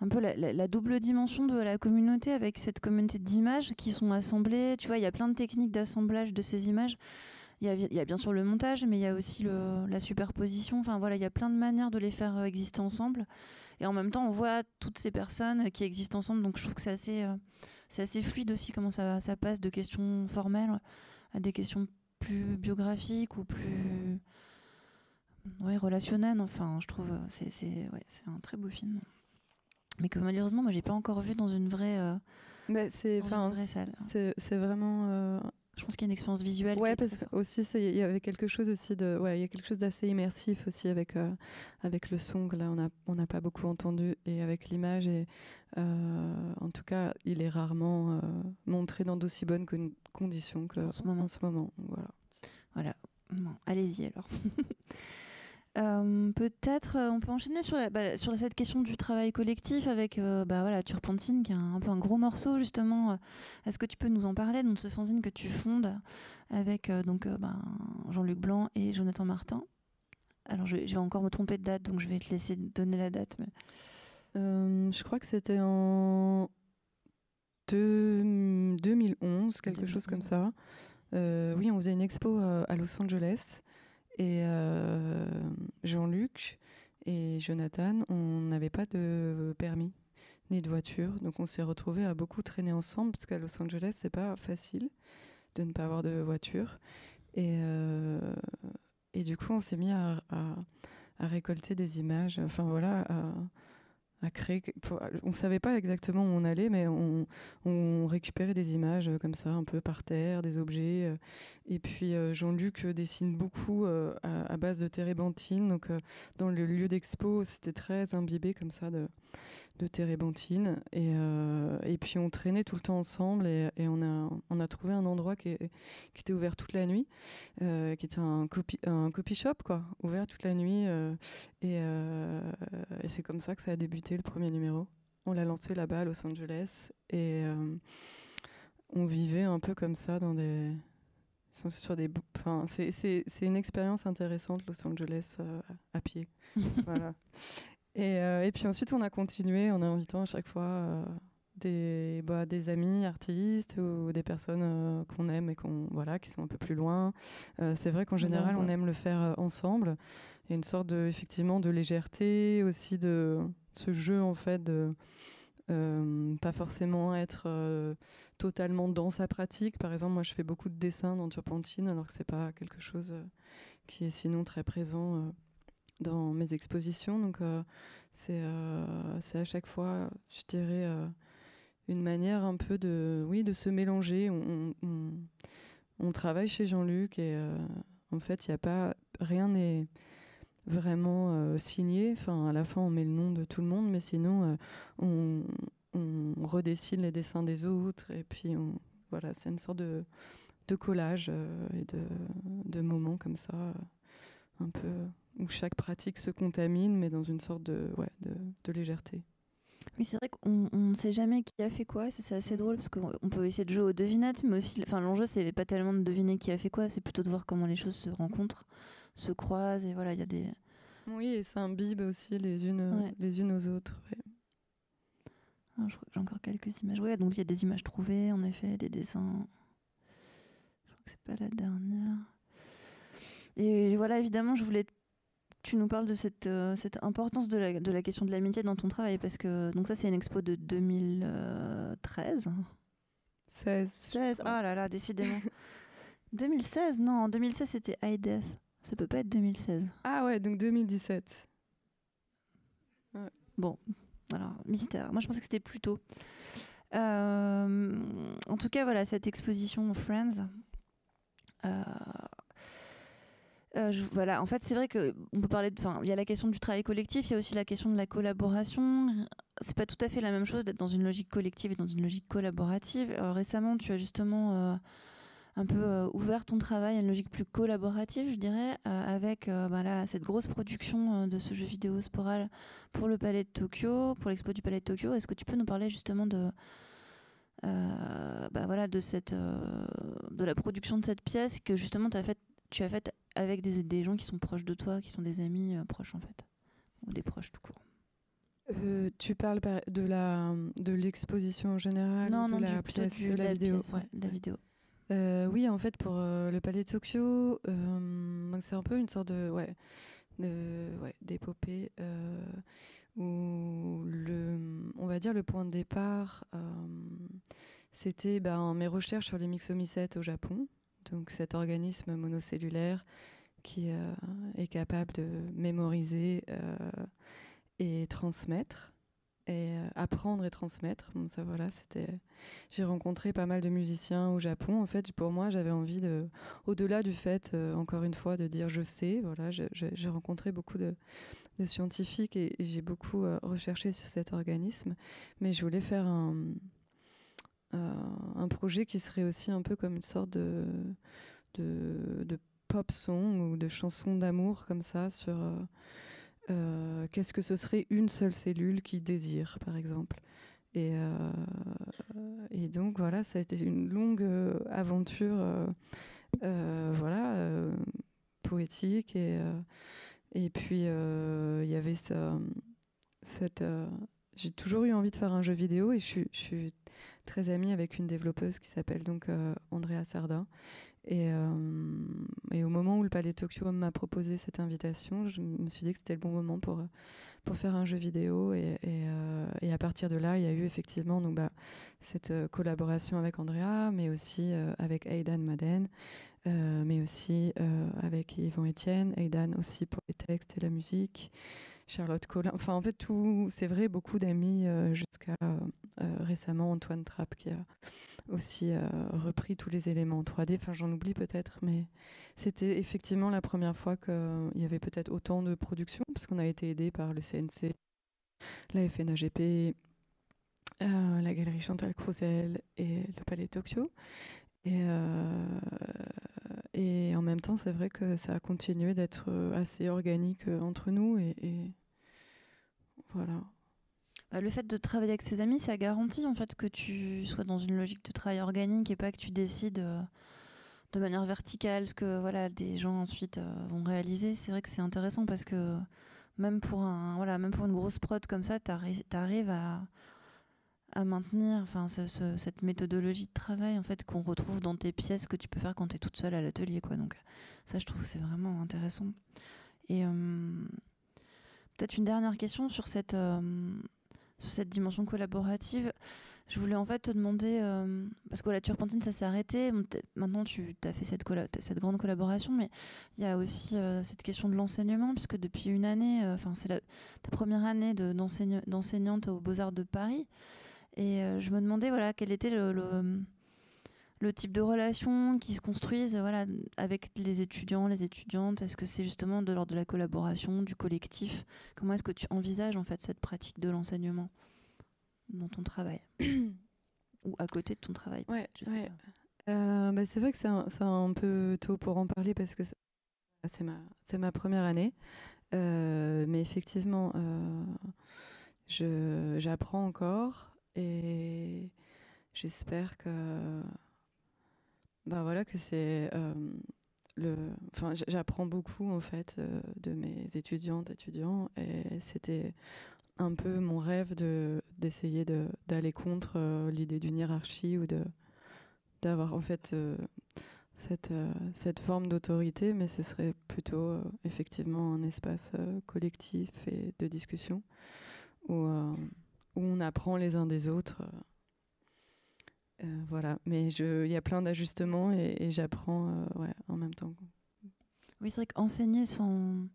un peu la, double dimension de la communauté avec cette communauté d'images qui sont assemblées. Tu vois, il y a plein de techniques d'assemblage de ces images. Il y, a, bien sûr le montage, mais il y a aussi la superposition. Enfin voilà, il y a plein de manières de les faire euh, exister ensemble. Et en même temps, on voit toutes ces personnes qui existent ensemble. Donc je trouve que c'est assez, euh, c'est assez fluide aussi comment ça, ça passe de questions formelles à des questions plus biographiques ou plus ouais, relationnelles. Enfin, je trouve c'est c'est ouais, un très beau film, mais que malheureusement moi j'ai pas encore vu dans une vraie. Euh, bah, c'est C'est vraiment. Euh, je pense qu'il y a une expérience visuelle. Ouais, parce que aussi il y avait quelque chose aussi de, ouais, il y a quelque chose d'assez immersif aussi avec euh, avec le son que là on a on n'a pas beaucoup entendu et avec l'image et euh, en tout cas il est rarement euh, montré dans d'aussi bonnes conditions qu'en ce moment. En ce moment. Voilà. Voilà. Allez-y alors. Euh, peut-être euh, on peut enchaîner sur, la, bah, sur cette question du travail collectif avec euh, bah, voilà, Turpentine qui est un, peu un gros morceau justement. Est-ce que tu peux nous en parler de ce fanzine que tu fondes avec donc bah, Jean-Luc Blanc et Jonathan Martin? Alors je, vais encore me tromper de date donc je vais te laisser donner la date. je crois que c'était en 2011, quelque chose comme ça. oui, on faisait une expo à Los Angeles. Et euh, Jean-Luc et Jonathan, on n'avait pas de permis ni de voiture, donc on s'est retrouvés à beaucoup traîner ensemble parce qu'à Los Angeles, c'est pas facile de ne pas avoir de voiture. Et, euh, du coup, on s'est mis à, récolter des images, enfin voilà, créer. on ne savait pas exactement où on allait, mais on, récupérait des images euh, comme ça, un peu par terre, des objets. Euh. et puis euh, Jean-Luc dessine beaucoup à, base de térébenthine. Donc dans le lieu d'expo, c'était très imbibé comme ça de, de térébenthine. Et, puis on traînait tout le temps ensemble et, on, a, trouvé un endroit qui, était ouvert toute la nuit, qui était un copy, shop, ouvert toute la nuit. et c'est comme ça que ça a débuté le premier numéro. On l'a lancé là-bas à Los Angeles et euh, on vivait un peu comme ça dans des sur des enfin c'est une expérience intéressante Los Angeles euh, à pied voilà Et, et, puis ensuite, on a continué en invitant à chaque fois des, bah, des amis artistes ou des personnes euh, qu'on aime et qu'on voilà qui sont un peu plus loin. Euh, c'est vrai qu'en général, on aime le faire euh, ensemble. Il y a une sorte de effectivement de légèreté aussi de ce jeu en fait de pas forcément être totalement dans sa pratique. Par exemple, moi, je fais beaucoup de dessins dans Turpentine, alors que c'est pas quelque chose qui est sinon très présent dans mes expositions. Donc, c'est à chaque fois, je dirais, une manière un peu de, oui, de se mélanger. On, on, travaille chez Jean-Luc et euh, en fait, il n'y a pas rien n'est vraiment euh, signé. Enfin, à la fin, on met le nom de tout le monde, mais sinon, euh, on, redessine les dessins des autres et puis voilà, c'est une sorte de, collage et de, de, moments comme ça, un peu où chaque pratique se contamine, mais dans une sorte de légèreté. Oui, c'est vrai qu'on ne sait jamais qui a fait quoi. C'est assez drôle parce qu'on peut essayer de jouer aux devinettes, mais aussi, enfin, l'enjeu, c'est pas tellement de deviner qui a fait quoi, c'est plutôt de voir comment les choses se rencontrent, se croisent, et voilà, il y a des. Oui, et bib aussi les unes, les unes aux autres. Ah, je crois que j'ai encore quelques images. Ouais, donc il y a des images trouvées, en effet, des dessins. Je crois que c'est pas la dernière. Et voilà, évidemment, je voulais tu nous parles de cette, euh, cette importance de la, de la, question de l'amitié dans ton travail parce que donc ça c'est une expo de 2013 16 16 oh là là décidément 2016 non en 2016 c'était High Death ça peut pas être 2016 ah ouais donc 2017 bon alors mystère moi je pensais que c'était plus tôt euh, en tout cas voilà cette exposition Friends euh, euh, voilà, en fait, c'est vrai que on peut parler. Enfin, il y a la question du travail collectif, il y a aussi la question de la collaboration. C'est pas tout à fait la même chose d'être dans une logique collective et dans une logique collaborative. Récemment, tu as justement un peu ouvert ton travail à une logique plus collaborative, je dirais, avec bah cette grosse production de ce jeu vidéo Sporal pour le Palais de Tokyo, pour l'expo du Palais de Tokyo. Est-ce que tu peux nous parler justement de bah voilà de cette de la production de cette pièce que justement as fait, tu as faite avec des, des, gens qui sont proches de toi, qui sont des amis euh, proches en fait, ou des proches tout court? Euh, tu parles de la de l'exposition en général non, ou de non, la pièce de la, vidéo? la vidéo. Euh, oui, en fait, pour le Palais de Tokyo, c'est un peu une sorte de ouais, d'épopée où le, on va dire le point de départ, c'était ben, mes recherches sur les myxomycètes au Japon. Donc cet organisme monocellulaire qui euh, est capable de mémoriser euh, et transmettre et euh, apprendre et transmettre. Ça voilà, c'était. J'ai rencontré pas mal de musiciens au Japon. En fait, pour moi, j'avais envie de, au-delà du fait, encore une fois, de dire je sais. Voilà, j'ai rencontré beaucoup de, de scientifiques et, j'ai beaucoup recherché sur cet organisme, mais je voulais faire un, euh, un projet qui serait aussi un peu comme une sorte de, de, pop song ou de chanson d'amour comme ça sur euh, euh, qu'est-ce que ce serait une seule cellule qui désire, par exemple? Et, et donc voilà, ça a été une longue aventure, voilà, poétique et puis il y avait ça, cette, j'ai toujours eu envie de faire un jeu vidéo et je suis très amie avec une développeuse qui s'appelle donc euh, Andrea Sardin. Et, euh, et, au moment où le Palais Tokyo m'a proposé cette invitation, je me suis dit que c'était le bon moment pour, pour faire un jeu vidéo. Et, euh, à partir de là, il y a eu effectivement donc, bah, cette collaboration avec Andrea, mais aussi avec Aidan Maden, mais aussi avec Yvon Etienne, Aidan aussi pour les textes et la musique. Charlotte Collin. Enfin, en fait, tout, c'est vrai, beaucoup d'amis euh, jusqu'à euh, récemment Antoine Trapp qui a aussi euh, repris tous les éléments en 3D. Enfin, j'en oublie peut-être, mais c'était effectivement la première fois qu'il y avait peut-être autant de production parce qu'on a été aidé par le CNC, la FNAGP, la Galerie Chantal Crousel et le Palais Tokyo. Et, en même temps, c'est vrai que ça a continué d'être euh, assez organique euh, entre nous. Et, voilà. Bah, le fait de travailler avec ses amis, ça garantit en fait que tu sois dans une logique de travail organique et pas que tu décides euh, de manière verticale ce que voilà des gens ensuite vont réaliser. C'est vrai que c'est intéressant parce que même pour un voilà même pour une grosse prod comme ça tu arrives à maintenir enfin cette méthodologie de travail en fait qu'on retrouve dans tes pièces que tu peux faire quand tu es toute seule à l'atelier donc ça je trouve c'est vraiment intéressant et euh, peut-être une dernière question sur cette euh, sur cette dimension collaborative je voulais en fait te demander, euh, parce que la turpentine ça s'est arrêté, maintenant tu as fait cette, grande collaboration, mais il y a aussi euh, cette question de l'enseignement, puisque depuis une année, euh, enfin c'est ta première année d'enseignante aux Beaux-Arts de Paris, et je me demandais voilà, quel était le, type de relation qui se construisent voilà, avec les étudiants, les étudiantes, est-ce que c'est justement de l'ordre de la collaboration, du collectif? Comment est-ce que tu envisages en fait cette pratique de l'enseignement dans ton travail? Ou à côté de ton travail? Ouais, euh, bah, c'est vrai que c'est un, un, peu tôt pour en parler parce que c'est ma, ma première année. Euh, mais effectivement, euh, j'apprends encore et j'espère que, bah voilà, que c'est le, enfin, j'apprends beaucoup en fait de mes étudiantes, étudiants et c'était un peu mon rêve de d'essayer d'aller contre euh, l'idée d'une hiérarchie ou de d'avoir en fait euh, cette, euh, cette forme d'autorité, mais ce serait plutôt effectivement un espace collectif et de discussion où, où on apprend les uns des autres. Voilà, mais il y a plein d'ajustements et, et j'apprends ouais, en même temps. Oui, c'est vrai qu'enseigner sans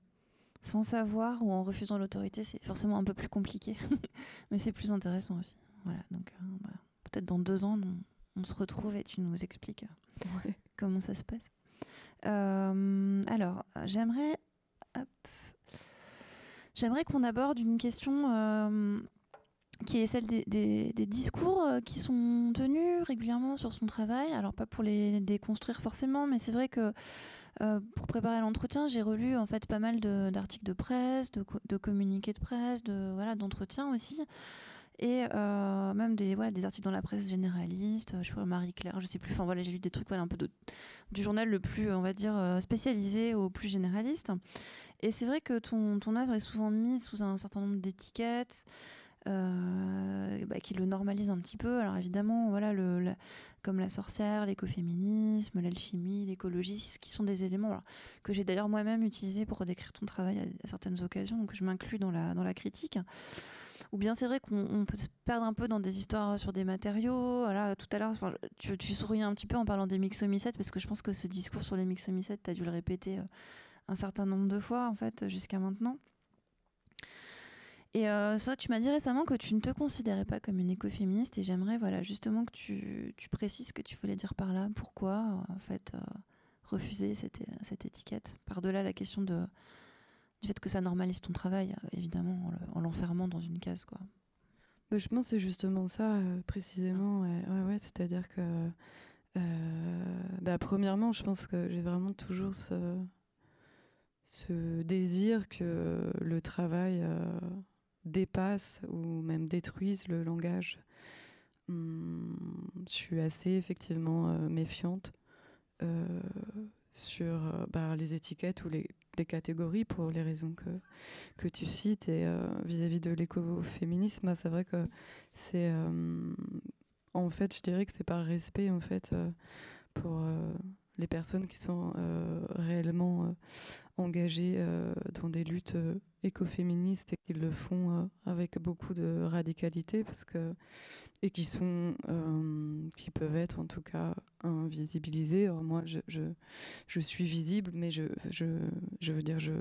sans savoir ou en refusant l'autorité, c'est forcément un peu plus compliqué, mais c'est plus intéressant aussi. Voilà, donc euh, bah, peut-être dans deux ans, on, se retrouve et tu nous expliques euh, comment ça se passe. Euh, alors, j'aimerais, j'aimerais qu'on aborde une question qui est celle des, discours qui sont tenus régulièrement sur son travail. Alors pas pour les déconstruire forcément, mais c'est vrai que euh, pour préparer l'entretien, j'ai relu en fait pas mal d'articles de, presse, de, communiqués de presse, de voilà d'entretien aussi, et euh, même des voilà des articles dans la presse généraliste. Je sais pas Marie Claire, je sais plus. Enfin voilà, j'ai lu des trucs voilà un peu du journal le plus on va dire euh, spécialisé au plus généraliste. Et c'est vrai que ton ton œuvre est souvent mise sous un certain nombre d'étiquettes. Euh, bah, qui le normalise un petit peu. Alors évidemment, voilà, comme la sorcière, l'écoféminisme, l'alchimie, l'écologie, qui sont des éléments que j'ai d'ailleurs moi-même utilisés pour décrire ton travail à, certaines occasions, donc je m'inclus dans la, critique. Ou bien c'est vrai qu'on peut se perdre un peu dans des histoires sur des matériaux. Tout à l'heure, tu, tu souriais un petit peu en parlant des mixomycètes, parce que je pense que ce discours sur les mixomycètes, tu as dû le répéter euh, un certain nombre de fois, en fait, jusqu'à maintenant. Et euh, tu m'as dit récemment que tu ne te considérais pas comme une écoféministe et j'aimerais voilà, justement que tu, tu, précises ce que tu voulais dire par là. Pourquoi, euh, en fait, euh, refuser cette, cette étiquette? Par-delà la question de, du fait que ça normalise ton travail, euh, évidemment, en l'enfermant dans une case. Quoi. Bah, je pense que c'est justement ça, précisément. Ouais, ouais, C'est-à-dire que, bah, premièrement, je pense que j'ai vraiment toujours ce, ce désir que le travail dépassent ou même détruisent le langage. Hum, je suis assez effectivement euh, méfiante euh, sur euh, bah, les étiquettes ou les, catégories pour les raisons que, que tu cites. Et vis-à-vis de l'écoféminisme, bah, c'est vrai que c'est. en fait, je dirais que c'est par respect en fait pour les personnes qui sont réellement engagées dans des luttes écoféministes et qui le font euh, avec beaucoup de radicalité parce que et qui sont euh, qui peuvent être en tout cas invisibilisés. Alors moi je, je, je suis visible mais je, je, je, veux dire je,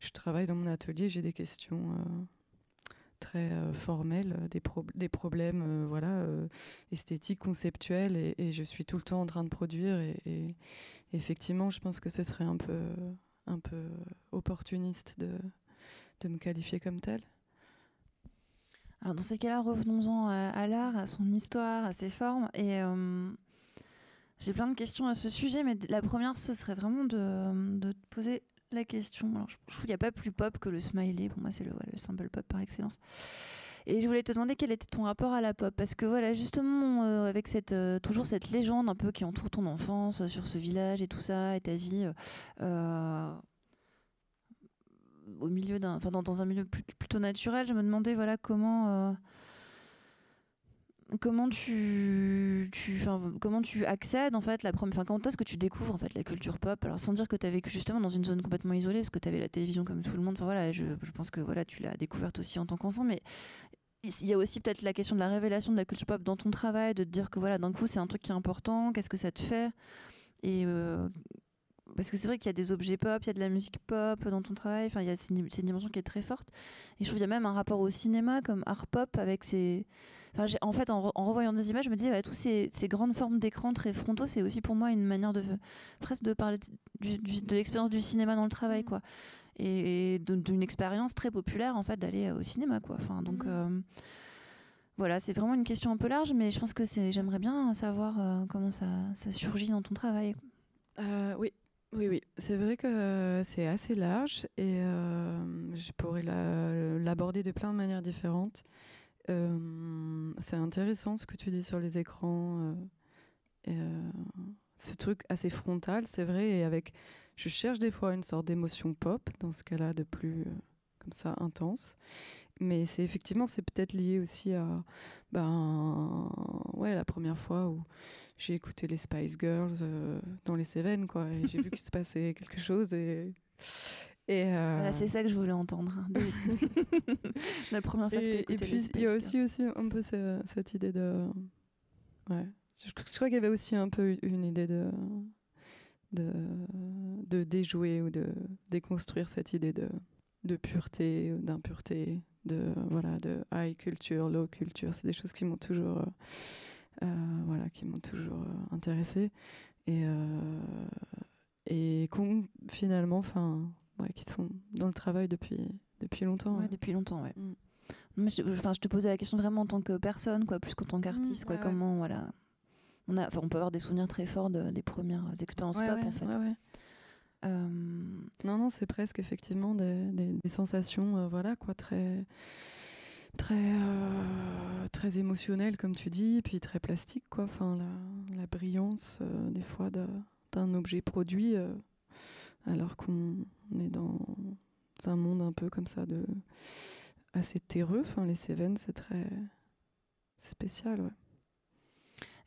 je travaille dans mon atelier, j'ai des questions euh, très formelles, des, des problèmes voilà esthétiques, conceptuels et, je suis tout le temps en train de produire et effectivement je pense que ce serait un peu peu opportuniste de me qualifier comme telle Alors dans ces cas-là, revenons-en à, l'art, à son histoire, à ses formes. Et euh, j'ai plein de questions à ce sujet, mais la première, ce serait vraiment de, te poser la question. Alors, je n'y a pas plus pop que le smiley. Pour moi, c'est le, le symbole pop par excellence. Et je voulais te demander quel était ton rapport à la pop, parce que voilà, justement, euh, avec cette euh, toujours cette légende un peu qui entoure ton enfance sur ce village et tout ça, et ta vie au milieu d'un, enfin dans, dans, un milieu plutôt naturel, je me demandais voilà comment comment tu, comment tu accèdes en fait la première quand est-ce que tu découvres en fait la culture pop? Alors sans dire que tu as vécu justement dans une zone complètement isolée parce que tu avais la télévision comme tout le monde voilà je, je pense que voilà tu l'as découverte aussi en tant qu'enfant mais il y a aussi peut-être la question de la révélation de la culture pop dans ton travail de te dire que voilà d'un coup c'est un truc qui est important qu'est-ce que ça te fait? Et euh, parce que c'est vrai qu'il y a des objets pop, il y a de la musique pop dans ton travail, enfin, il y a c'est une, dimension qui est très forte. Et je trouve qu'il y a même un rapport au cinéma comme art pop avec ses, en fait, en, revoyant des images, je me disais, tous ces, grandes formes d'écran très frontaux, c'est aussi pour moi une manière de presque de parler de l'expérience du cinéma dans le travail, mmh. quoi. Et, d'une expérience très populaire, en fait, d'aller au cinéma, quoi. Enfin, donc. Mmh. Euh, voilà, c'est vraiment une question un peu large, mais je pense que c'est, j'aimerais bien savoir euh, comment ça, surgit dans ton travail. Euh, oui, oui, oui. C'est vrai que c'est assez large et je pourrais l'aborder de plein de manières différentes. Euh, c'est intéressant ce que tu dis sur les écrans. Euh, euh, ce truc assez frontal, c'est vrai, et avec. Je cherche des fois une sorte d'émotion pop, dans ce cas-là, de plus comme ça intense. Mais c'est effectivement, c'est peut-être lié aussi à ben, ouais, la première fois où j'ai écouté les Spice Girls dans les Cévennes, quoi. Et j'ai vu qu'il se passait quelque chose et, et euh, c'est ça que je voulais entendre. Hein, la première fois et, que Et puis, il y a aussi, aussi un peu cette idée de. Ouais. Je, crois qu'il y avait aussi un peu une idée de, de, de déjouer ou de déconstruire cette idée de, de pureté, d'impureté, de, voilà, de high culture, low culture. C'est des choses qui m'ont toujours. Euh, euh, voilà, qui m'ont toujours intéressé et et finalement enfin qui sont dans le travail depuis, depuis longtemps. Ouais, depuis longtemps, ouais. Mm. je, je, te posais la question vraiment en tant que personne, quoi, plus qu'en tant qu'artiste, mm, quoi. comment, voilà. On, a, on peut avoir des souvenirs très forts de, des premières expériences pop, en fait. Euh... Non, non, c'est presque effectivement des, des, sensations, euh, voilà, quoi, très très euh, très émotionnelles comme tu dis puis très plastique quoi enfin la, la brillance des fois d'un objet produit alors qu'on est dans un monde un peu comme ça de assez terreux. Enfin, les Cévennes, c'est très spécial, ouais.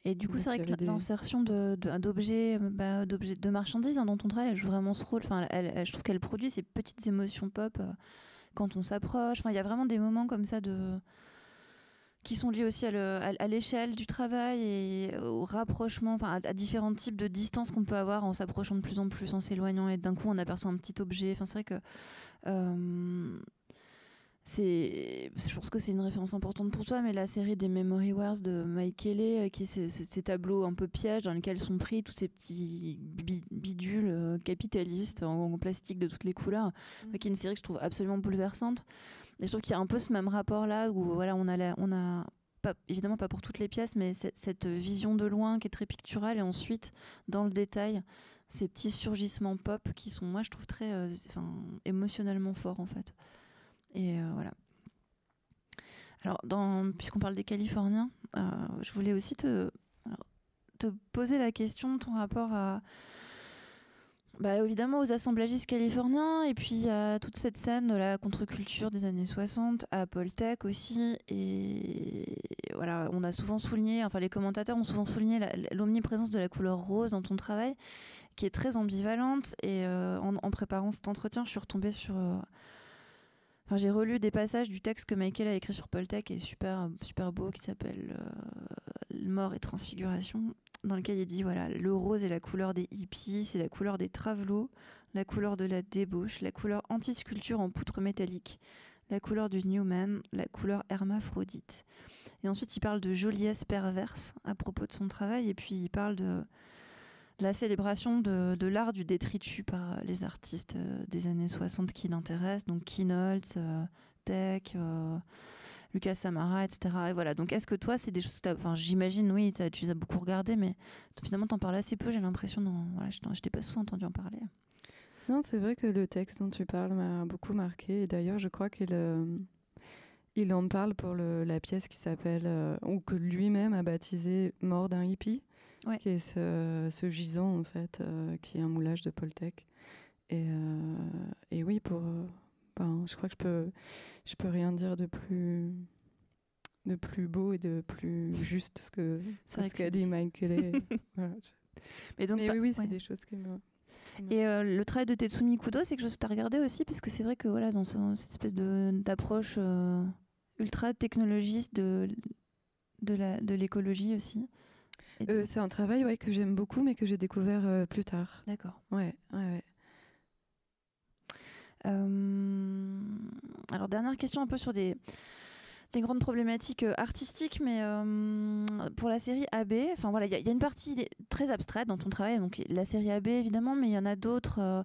Et du coup, c'est vrai que l'insertion d'objets, de, bah, de marchandises hein, dans ton travail, elle joue vraiment ce rôle. Enfin, elle, je trouve qu'elle produit ces petites émotions pop euh, quand on s'approche. Enfin, il y a vraiment des moments comme ça de qui sont liés aussi à l'échelle du travail et au rapprochement, enfin à, différents types de distances qu'on peut avoir en s'approchant de plus en plus, en s'éloignant et d'un coup on aperçoit un petit objet. Enfin c'est vrai que euh, c'est, je pense que c'est une référence importante pour toi, mais la série des Memory Wars de Mike Kelly, euh, qui est ces, tableaux un peu pièges dans lesquels sont pris tous ces petits bidules euh, capitalistes en, plastique de toutes les couleurs, mmh. qui est une série que je trouve absolument bouleversante. Et je trouve qu'il y a un peu ce même rapport là où voilà, on a, on a pas, évidemment pas pour toutes les pièces, mais cette, vision de loin qui est très picturale et ensuite dans le détail ces petits surgissements pop qui sont moi je trouve très euh, émotionnellement forts en fait. Et euh, voilà. Alors puisqu'on parle des Californiens, euh, je voulais aussi te, poser la question de ton rapport à bah, évidemment aux assemblagistes californiens et puis à toute cette scène de la contre-culture des années 60, à Tech aussi. Et voilà, on a souvent souligné, enfin les commentateurs ont souvent souligné l'omniprésence de la couleur rose dans ton travail, qui est très ambivalente. Et euh, en, préparant cet entretien, je suis retombée sur. Enfin, j'ai relu des passages du texte que Michael a écrit sur Tech et super, super beau, qui s'appelle euh, Mort et Transfiguration dans lequel il dit voilà, le rose est la couleur des hippies, c'est la couleur des travelots, la couleur de la débauche, la couleur anti-sculpture en poutre métallique, la couleur du Newman, la couleur hermaphrodite. Et ensuite, il parle de joliesse perverse à propos de son travail, et puis il parle de la célébration de, l'art du détritus par les artistes euh, des années 60 qui l'intéressent, donc Kinoltz, euh, Tech. Euh, Lucas Samara, etc. Et voilà. Donc, est-ce que toi, c'est des choses. Enfin, j'imagine, oui, tu les as beaucoup regardées, mais finalement, tu en parles assez peu, j'ai l'impression. Voilà, je t'ai pas souvent entendu en parler. Non, c'est vrai que le texte dont tu parles m'a beaucoup marqué. Et d'ailleurs, je crois qu'il euh, il en parle pour la pièce qui s'appelle. Euh, ou que lui-même a baptisé Mort d'un hippie. Qui est ce, ce, gisant, en fait, euh, qui est un moulage de Poltec. Et, et oui, pour Ben, je crois que je peux, je peux rien dire de plus, de plus beau et de plus juste ce que ce qu'a dit Michael. Mais donc, oui, oui, c'est des choses qui me. Et euh, le travail de Tetsumi Kudo, c'est que tu as regardé aussi, parce que c'est vrai que voilà, dans cette espèce d'approche euh, ultra technologiste de, de l'écologie aussi. Euh, c'est un travail ouais, que j'aime beaucoup, mais que j'ai découvert plus tard. D'accord. Ouais, ouais, ouais. alors, dernière question un peu sur des, des grandes problématiques euh, artistiques, mais euh, pour la série AB, enfin voilà, il y, a une partie très abstraite dans ton travail, donc la série AB évidemment, mais il y en a d'autres euh,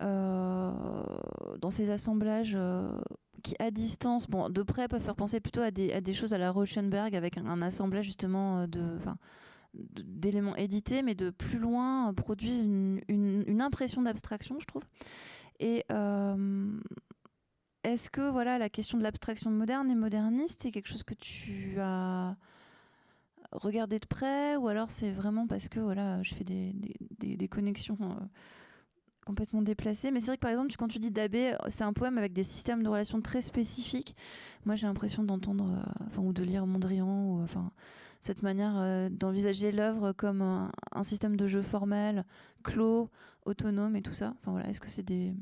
dans ces assemblages qui, à distance, bon, de près, peuvent faire penser plutôt à des, choses à la Rauschenberg avec un, assemblage justement de, d'éléments édités, mais de plus loin produisent une, impression d'abstraction, je trouve. Et est-ce que voilà la question de l'abstraction moderne et moderniste, c'est quelque chose que tu as regardé de près ou alors c'est vraiment parce que voilà je fais des, connexions euh, complètement déplacées mais c'est vrai que par exemple quand tu dis Dabé c'est un poème avec des systèmes de relations très spécifiques. Moi j'ai l'impression d'entendre euh, enfin ou de lire Mondrian ou enfin cette manière euh, d'envisager l'œuvre comme un, un, système de jeu formel clos autonome et tout ça. Enfin voilà. Est-ce que c'est des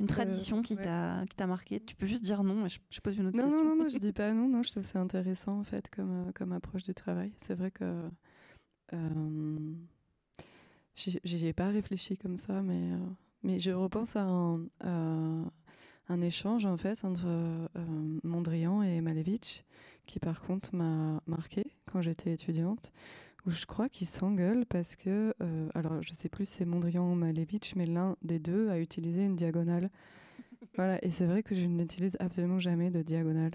une tradition qui t'a marqué? Tu peux juste dire non, je, je pose une autre question. Non, non, non, je dis pas non, non, je trouve c'est intéressant en fait comme, euh, comme approche du travail. C'est vrai que euh, j'y ai pas réfléchi comme ça, mais, euh, mais je repense à un, un échange en fait entre euh, Mondrian et Malevich qui par contre m'a marqué quand j'étais étudiante où je crois qu'ils s'engueulent parce que, euh, alors je sais plus si c'est Mondrian ou Malevich, mais l'un des deux a utilisé une diagonale. voilà, et c'est vrai que je n'utilise absolument jamais de diagonale.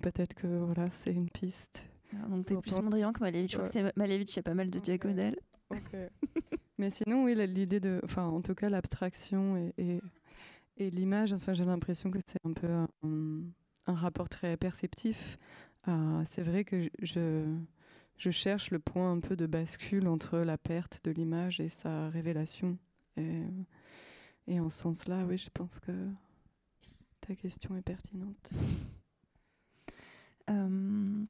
Peut-être que voilà, c'est une piste. Ah, donc t'es plus Mondrian que Malevich. Je crois que c'est il y a pas mal de diagonales. mais sinon, oui, l'idée de, enfin, en tout cas, l'abstraction et, et, et l'image. Enfin, j'ai l'impression que c'est un peu un, un, rapport très perceptif. Euh, c'est vrai que je je cherche le point un peu de bascule entre la perte de l'image et sa révélation. Et, et en ce sens-là, oui, je pense que ta question est pertinente. Euh,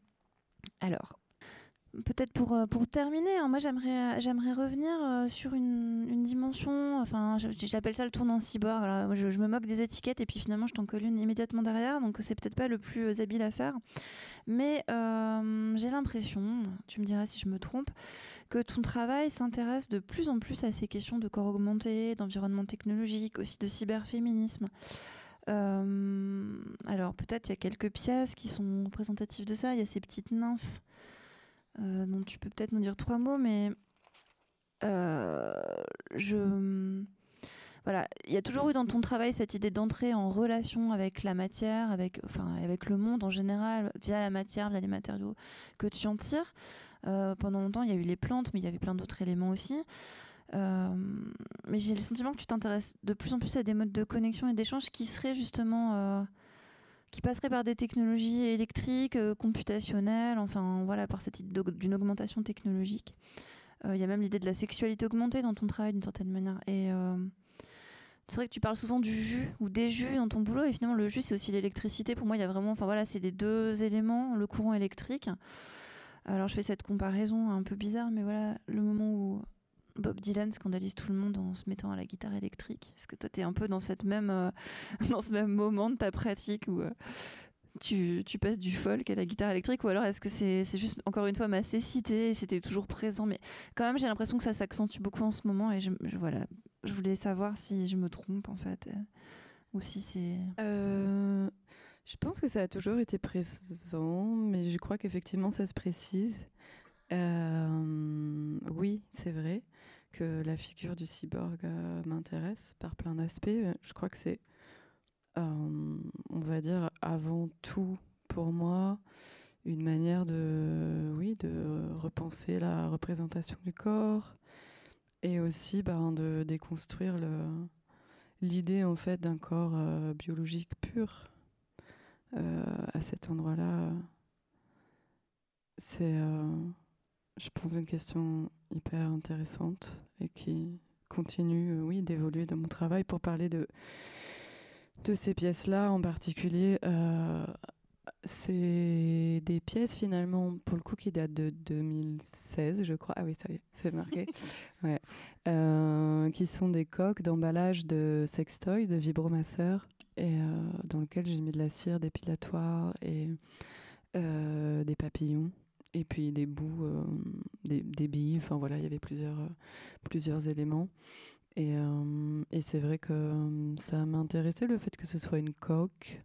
alors, peut-être pour, euh, pour terminer, hein, moi j'aimerais, j'aimerais revenir euh, sur une, une, dimension, enfin j'appelle ça le tournant cyborg. je, je, me moque des étiquettes et puis finalement je t'en colle une immédiatement derrière, donc c'est peut-être pas le plus habile à faire. Mais euh, j'ai l'impression, tu me diras si je me trompe, que ton travail s'intéresse de plus en plus à ces questions de corps augmenté, d'environnement technologique, aussi de cyberféminisme. Euh, alors peut-être il y a quelques pièces qui sont représentatives de ça. Il y a ces petites nymphes euh, dont tu peux peut-être nous dire trois mots, mais je voilà, il y a toujours eu dans ton travail cette idée d'entrer en relation avec la matière, avec, le monde en général, via la matière, via les matériaux que tu en tires. Euh, pendant longtemps, il y a eu les plantes, mais il y avait plein d'autres éléments aussi. Euh, mais j'ai le sentiment que tu t'intéresses de plus en plus à des modes de connexion et d'échange qui seraient justement euh, qui passeraient par des technologies électriques, computationnelles, enfin voilà, par cette idée d'une augmentation technologique. Il y a même l'idée de la sexualité augmentée dans ton travail d'une certaine manière. Et c'est vrai que tu parles souvent du jus ou des jus dans ton boulot et finalement le jus c'est aussi l'électricité. Pour moi il y a vraiment, enfin voilà, c'est les deux éléments, le courant électrique. Alors je fais cette comparaison un peu bizarre, mais voilà, le moment où Bob Dylan scandalise tout le monde en se mettant à la guitare électrique. Est-ce que toi tu es un peu euh, dans ce même moment de ta pratique où euh, tu, passes du folk à la guitare électrique? Ou alors est-ce que c'est juste encore une fois ma cécité et c'était toujours présent? Mais quand même j'ai l'impression que ça s'accentue beaucoup en ce moment et je, voilà je voulais savoir si je me trompe en fait, euh, ou si c'est. Je pense que ça a toujours été présent, mais je crois qu'effectivement ça se précise. Oui, c'est vrai que la figure du cyborg m'intéresse par plein d'aspects. Je crois que c'est, on va dire, avant tout pour moi, une manière de, oui, de repenser la représentation du corps, et aussi ben, de déconstruire l'idée en fait d'un corps euh, biologique pur euh, à cet endroit-là. C'est, euh, je pense, une question hyper intéressante et qui continue, oui, d'évoluer dans mon travail pour parler de de ces pièces-là en particulier. c'est des pièces finalement, pour le coup, qui datent de 2016, je crois. Ah oui, ça y est, c'est marqué. ouais. qui sont des coques d'emballage de sextoy, de vibromasseur, et dans lequel j'ai mis de la cire dépilatoire et des papillons et puis des bouts, euh, des, des, billes. Enfin voilà, il y avait plusieurs, euh, plusieurs éléments. Et, euh, et c'est vrai que ça m'a intéressé le fait que ce soit une coque.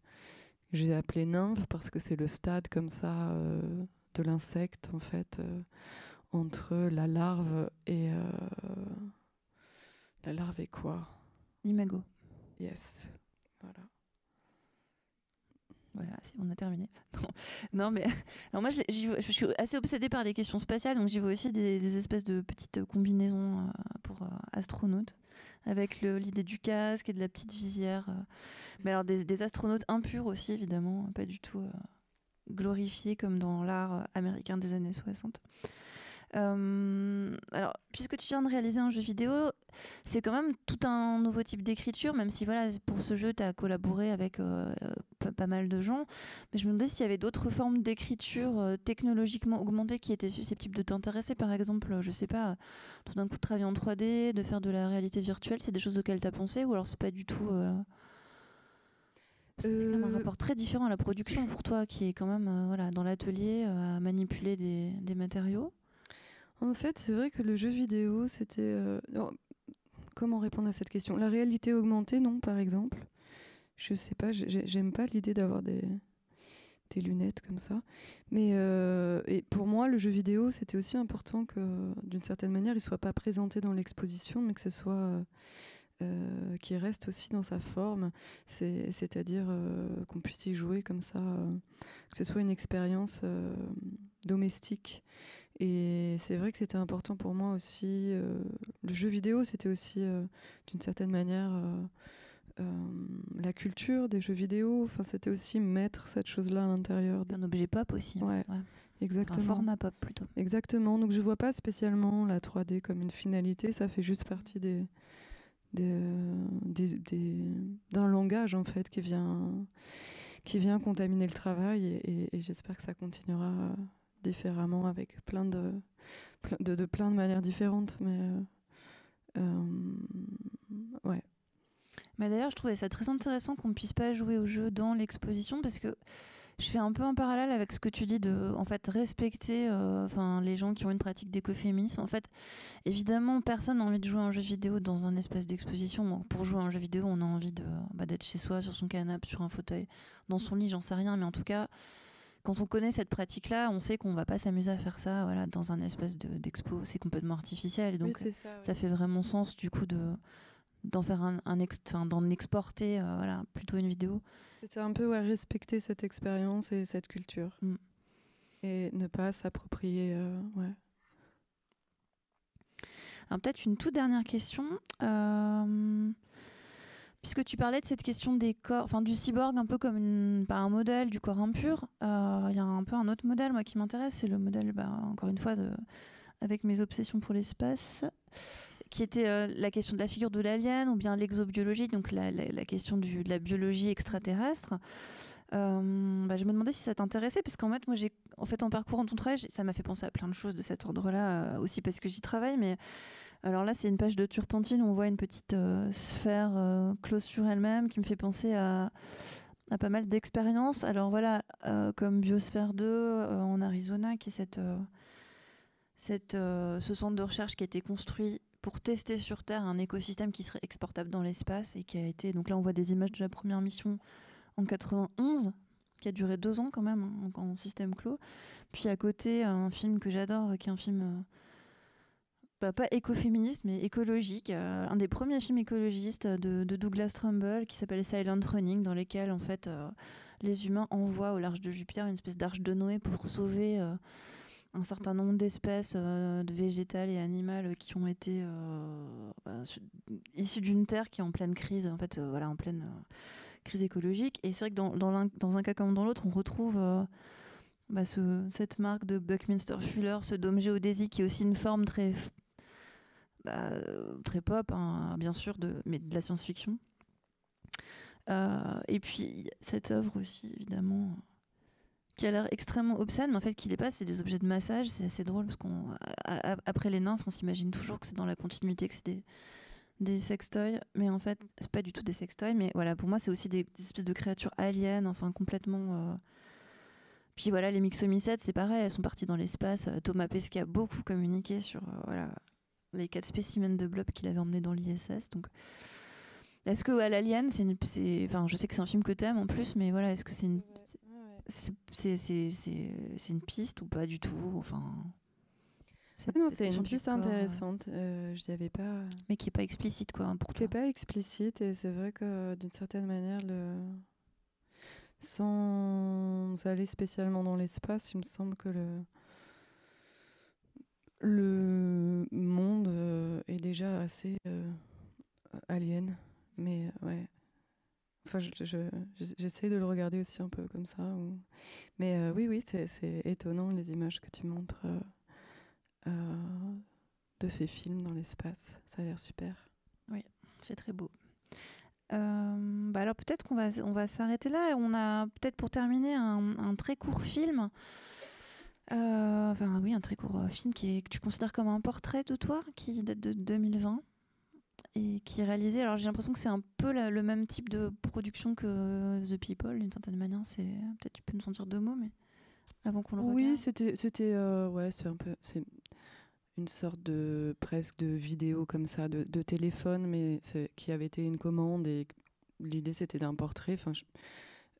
J'ai appelé nymphe parce que c'est le stade comme ça de l'insecte en fait entre la larve et la larve et quoi? L'imago. Yes. Voilà. Voilà, on a terminé. Non, mais alors moi, je suis assez obsédée par les questions spatiales, donc j'y vois aussi des, espèces de petites combinaisons euh, pour euh, astronautes, avec l'idée du casque et de la petite visière. Euh. Mais alors des, astronautes impurs aussi, évidemment, pas du tout glorifiés comme dans l'art américain des années 60. Euh, alors, puisque tu viens de réaliser un jeu vidéo, c'est quand même tout un nouveau type d'écriture, même si voilà, pour ce jeu, tu as collaboré avec pas, mal de gens. Mais je me demandais s'il y avait d'autres formes d'écriture euh, technologiquement augmentées qui étaient susceptibles de t'intéresser. Par exemple, je sais pas, tout d'un coup de travailler en 3D, de faire de la réalité virtuelle, c'est des choses auxquelles tu as pensé ou alors c'est pas du tout. C'est quand même un rapport très différent à la production pour toi, qui est quand même voilà, dans l'atelier à manipuler des, des matériaux? En fait, c'est vrai que le jeu vidéo, c'était. Euh, comment répondre à cette question? La réalité augmentée, non, par exemple Je sais pas, j'aime pas l'idée d'avoir des, lunettes comme ça. Mais euh, pour moi, le jeu vidéo, c'était aussi important que, d'une certaine manière, il soit pas présenté dans l'exposition, mais que ce soit. Euh, qui reste aussi dans sa forme, c'est-à-dire qu'on puisse y jouer comme ça, que ce soit une expérience domestique et c'est vrai que c'était important pour moi aussi. Euh, le jeu vidéo, c'était aussi euh, d'une certaine manière euh, la culture des jeux vidéo. Enfin, c'était aussi mettre cette chose-là à l'intérieur. Un objet pop aussi. Ouais, exactement. Un format pop plutôt. Exactement. Donc je vois pas spécialement la 3D comme une finalité. Ça fait juste partie des d'un langage en fait qui vient qui vient contaminer le travail et j'espère que ça continuera différemment avec plein de, de, de, plein de manières différentes. Mais euh, euh, ouais. Mais d'ailleurs, je trouvais ça très intéressant qu'on puisse pas jouer au jeu dans l'exposition parce que je fais un peu un parallèle avec ce que tu dis de en fait respecter euh, enfin les gens qui ont une pratique d'écoféminisme en fait évidemment personne n'a envie de jouer à un jeu vidéo dans un espace d'exposition pour jouer à un jeu vidéo on a envie de bah, d'être chez soi sur son canapé sur un fauteuil dans son lit j'en sais rien mais en tout cas quand on connaît cette pratique-là, on sait qu'on va pas s'amuser à faire ça voilà, dans un espèce d'expo. c'est complètement artificiel. Donc ça, fait vraiment sens du coup de d'en faire un, un d'en exporter euh, voilà, plutôt une vidéo. C'était un peu respecter cette expérience et cette culture. Mm. Et ne pas s'approprier. Euh, ouais. Alors peut-être une toute dernière question. Euh, Puisque tu parlais de cette question des corps, enfin du cyborg un peu comme une, un modèle du corps impur, il y a un peu un autre modèle moi qui m'intéresse, c'est le modèle, bah, encore une fois, de, avec mes obsessions pour l'espace, qui était euh, la question de la figure de l'alien ou bien l'exobiologie, donc la, question de la biologie extraterrestre. Euh, bah, je me demandais si ça t'intéressait, puisqu'en fait, moi, j'ai, en fait, en parcourant ton travail, ça m'a fait penser à plein de choses de cet ordre-là, aussi parce que j'y travaille, mais alors là, c'est une page de Turpentine où on voit une petite euh, sphère euh, close sur elle-même qui me fait penser à, pas mal d'expériences. Alors voilà, euh, comme Biosphère 2 en Arizona, qui est cette, ce centre de recherche qui a été construit pour tester sur Terre un écosystème qui serait exportable dans l'espace et qui a été. Donc là, on voit des images de la première mission en 91 qui a duré deux ans quand même en, en système clos. Puis à côté, un film que j'adore, qui est un film pas écoféministe, mais écologique. Euh, un des premiers films écologistes de, Douglas Trumbull qui s'appelle Silent Running, dans lesquels en fait euh, les humains envoient au large de Jupiter une espèce d'arche de Noé pour sauver euh, un certain nombre d'espèces de végétales et animales qui ont été bah, issues d'une terre qui est en pleine crise, en fait, voilà, en pleine crise écologique. Et c'est vrai que dans, dans, dans, un cas comme dans l'autre, on retrouve bah, ce, cette marque de Buckminster Fuller, ce dôme géodésique qui est aussi une forme très bah, très pop, hein, bien sûr, de, mais de la science-fiction. et puis cette œuvre aussi, évidemment, qui a l'air extrêmement obscène, mais en fait, qui n'est pas, c'est des objets de massage. C'est assez drôle parce qu'on, après les nymphes, on s'imagine toujours que c'est dans la continuité, que c'est des, des sextoys, mais en fait, c'est pas du tout des sextoys. Mais voilà, pour moi, c'est aussi des, espèces de créatures aliens, enfin complètement. Euh. Puis voilà, les Mixomycètes, c'est pareil, elles sont parties dans l'espace. Euh, Thomas Pesquet a beaucoup communiqué sur euh, voilà, les quatre spécimens de blob qu'il avait emmenés dans l'ISS. Donc, est-ce que l'Alien, c'est une. Enfin, je sais que c'est un film que t'aimes en plus, mais voilà, est-ce que c'est une c'est une piste ou pas du tout enfin c'est une piste intéressante euh, je n'y pas mais qui est pas explicite quoi hein, pour qui est pas explicite et c'est vrai que d'une certaine manière le sans aller spécialement dans l'espace il me semble que le le monde euh, est déjà assez euh, alien. Mais ouais Enfin, j'essaie de le regarder aussi un peu comme ça. Mais euh, oui, oui, c'est étonnant les images que tu montres euh, euh, de ces films dans l'espace. Ça a l'air super. Oui, c'est très beau. bah alors peut-être qu'on va, on va s'arrêter là. On a peut-être pour terminer un, un, très court film. enfin oui, un très court film qui est, que tu considères comme un portrait de toi, qui date de 2020 et qui est réalisé. Alors j'ai l'impression que c'est un peu le même type de production que The People, d'une certaine manière. C'est peut-être tu peux nous en dire deux mots, mais avant qu'on le regarde. Oui, c'était c'était euh, ouais, c'est un peu c'est une sorte de presque de vidéo comme ça de, de téléphone, mais qui avait été une commande et l'idée c'était d'un portrait. Enfin,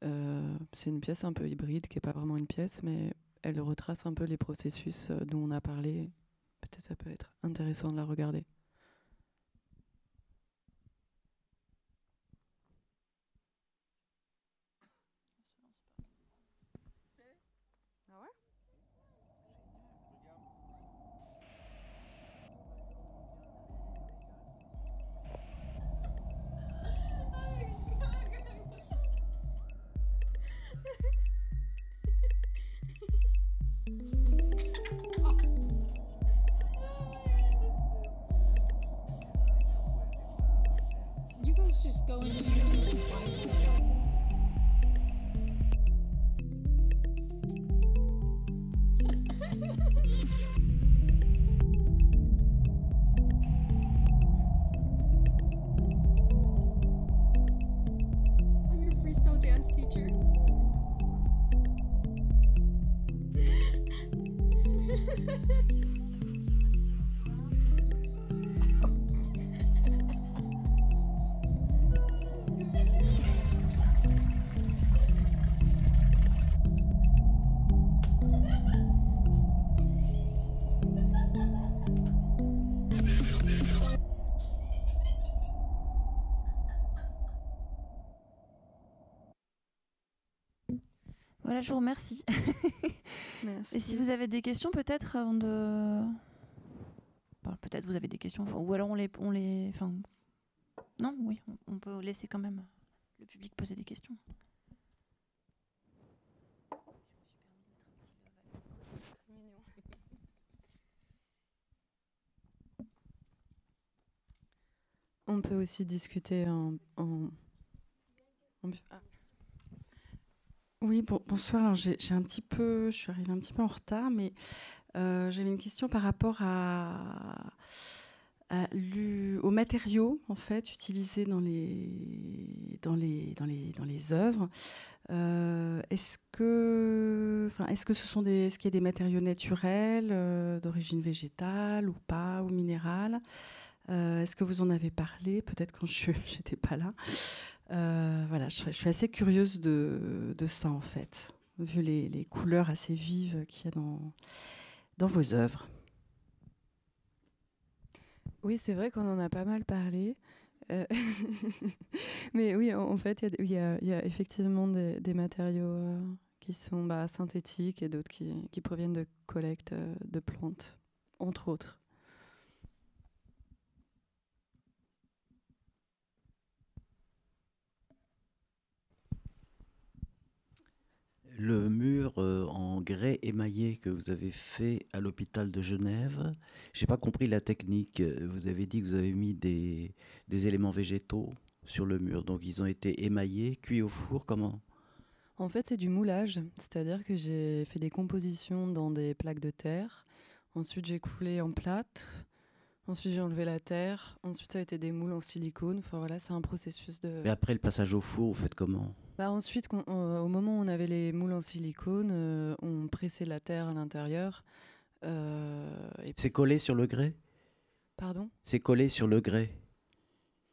euh, c'est une pièce un peu hybride qui est pas vraiment une pièce, mais elle retrace un peu les processus euh, dont on a parlé. Peut-être ça peut être intéressant de la regarder. Je vous remercie. Et si vous avez des questions, peut-être avant de. peut-être vous avez des questions, ou alors on les. On les enfin... Non, oui, on, peut laisser quand même le public poser des questions. On peut aussi discuter en. en... Ah. Oui, bonsoir. J'ai un petit peu, je suis arrivée un petit peu en retard, mais euh, j'avais une question par rapport aux matériaux en fait utilisés dans les œuvres. Euh, est-ce que, est-ce que ce sont des, est-ce qu'il y a des matériaux naturels euh, d'origine végétale ou pas ou minérale? Est-ce que vous en avez parlé? Peut-être quand je n'étais pas là. Euh, voilà, je, suis assez curieuse de, ça en fait, vu les, couleurs assez vives qu'il y a dans, vos œuvres. Oui, c'est vrai qu'on en a pas mal parlé. Euh, mais oui, en, fait, il y, a effectivement des, matériaux euh, qui sont bah, synthétiques et d'autres qui, qui, proviennent de collectes de plantes, entre autres. Le mur euh, en grès émaillé que vous avez fait à l'hôpital de Genève, j'ai pas compris la technique. Vous avez dit que vous avez mis des, des éléments végétaux sur le mur, donc ils ont été émaillés, cuits au four, comment? En fait, c'est du moulage, c'est-à-dire que j'ai fait des compositions dans des plaques de terre. Ensuite, j'ai coulé en plâtre. Ensuite, j'ai enlevé la terre. Ensuite, ça a été des moules en silicone. Enfin voilà, c'est un processus de. Mais après le passage au four, vous faites comment? Bah ensuite, au moment où on avait les moules en silicone, euh, on pressait la terre à l'intérieur. Euh, et C'est collé sur le grès? Pardon? C'est collé sur le grès.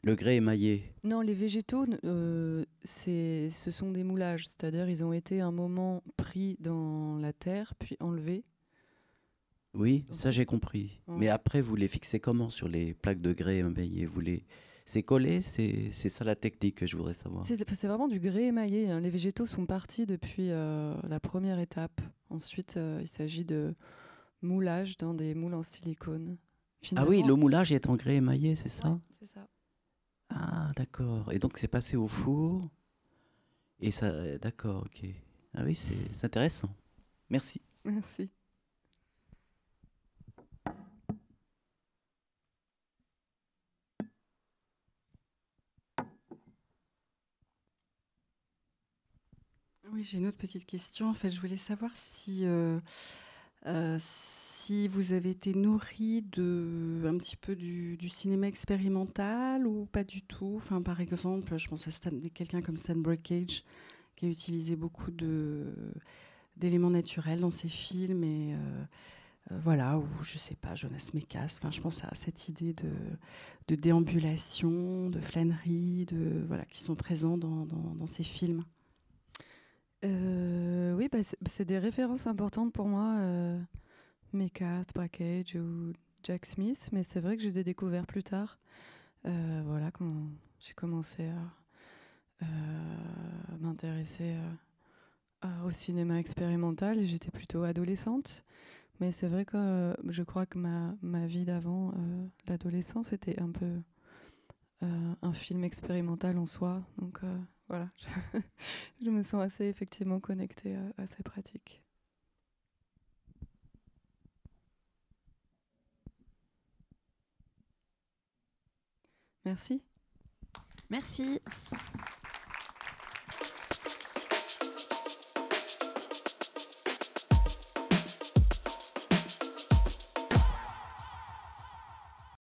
Le grès émaillé. Non, les végétaux, euh, c'est, ce sont des moulages, c'est-à-dire ils ont été un moment pris dans la terre, puis enlevés. Oui, ça j'ai compris. Ouais. Mais après, vous les fixez comment sur les plaques de grès émaillées vous les... C'est collé C'est ça la technique que je voudrais savoir. C'est, vraiment du grès émaillé. hein. Les végétaux sont partis depuis euh, la première étape. Ensuite, euh, il s'agit de moulage dans des moules en silicone. Ah oui, le moulage est en grès émaillé, c'est ça? Ouais, c'est ça. Ah, d'accord. Et donc c'est passé au four. Et ça, d'accord, ok. Ah oui, c'est intéressant. Merci. Merci. Oui, j'ai une autre petite question. En fait, je voulais savoir si, euh, euh, si vous avez été nourri de un petit peu du, cinéma expérimental ou pas du tout? Enfin, par exemple, je pense à quelqu'un comme Stan Brakhage qui a utilisé beaucoup d'éléments naturels dans ses films et euh, voilà, ou je sais pas, Jonas Mekas. Enfin, je pense à cette idée de, de déambulation, de flânerie, de voilà, qui sont présents dans, dans, dans ces films. Euh, oui, bah, c'est, bah, c'est des références importantes pour moi. Euh, Mekas, Brackage ou Jack Smith, mais c'est vrai que je les ai découverts plus tard. Euh, voilà, quand j'ai commencé à euh, m'intéresser au cinéma expérimental, j'étais plutôt adolescente. Mais c'est vrai que je crois que ma, vie d'avant, l'adolescence, était un peu un film expérimental en soi. Voilà, je, me sens assez effectivement connectée à, à ces pratiques. Merci. Merci.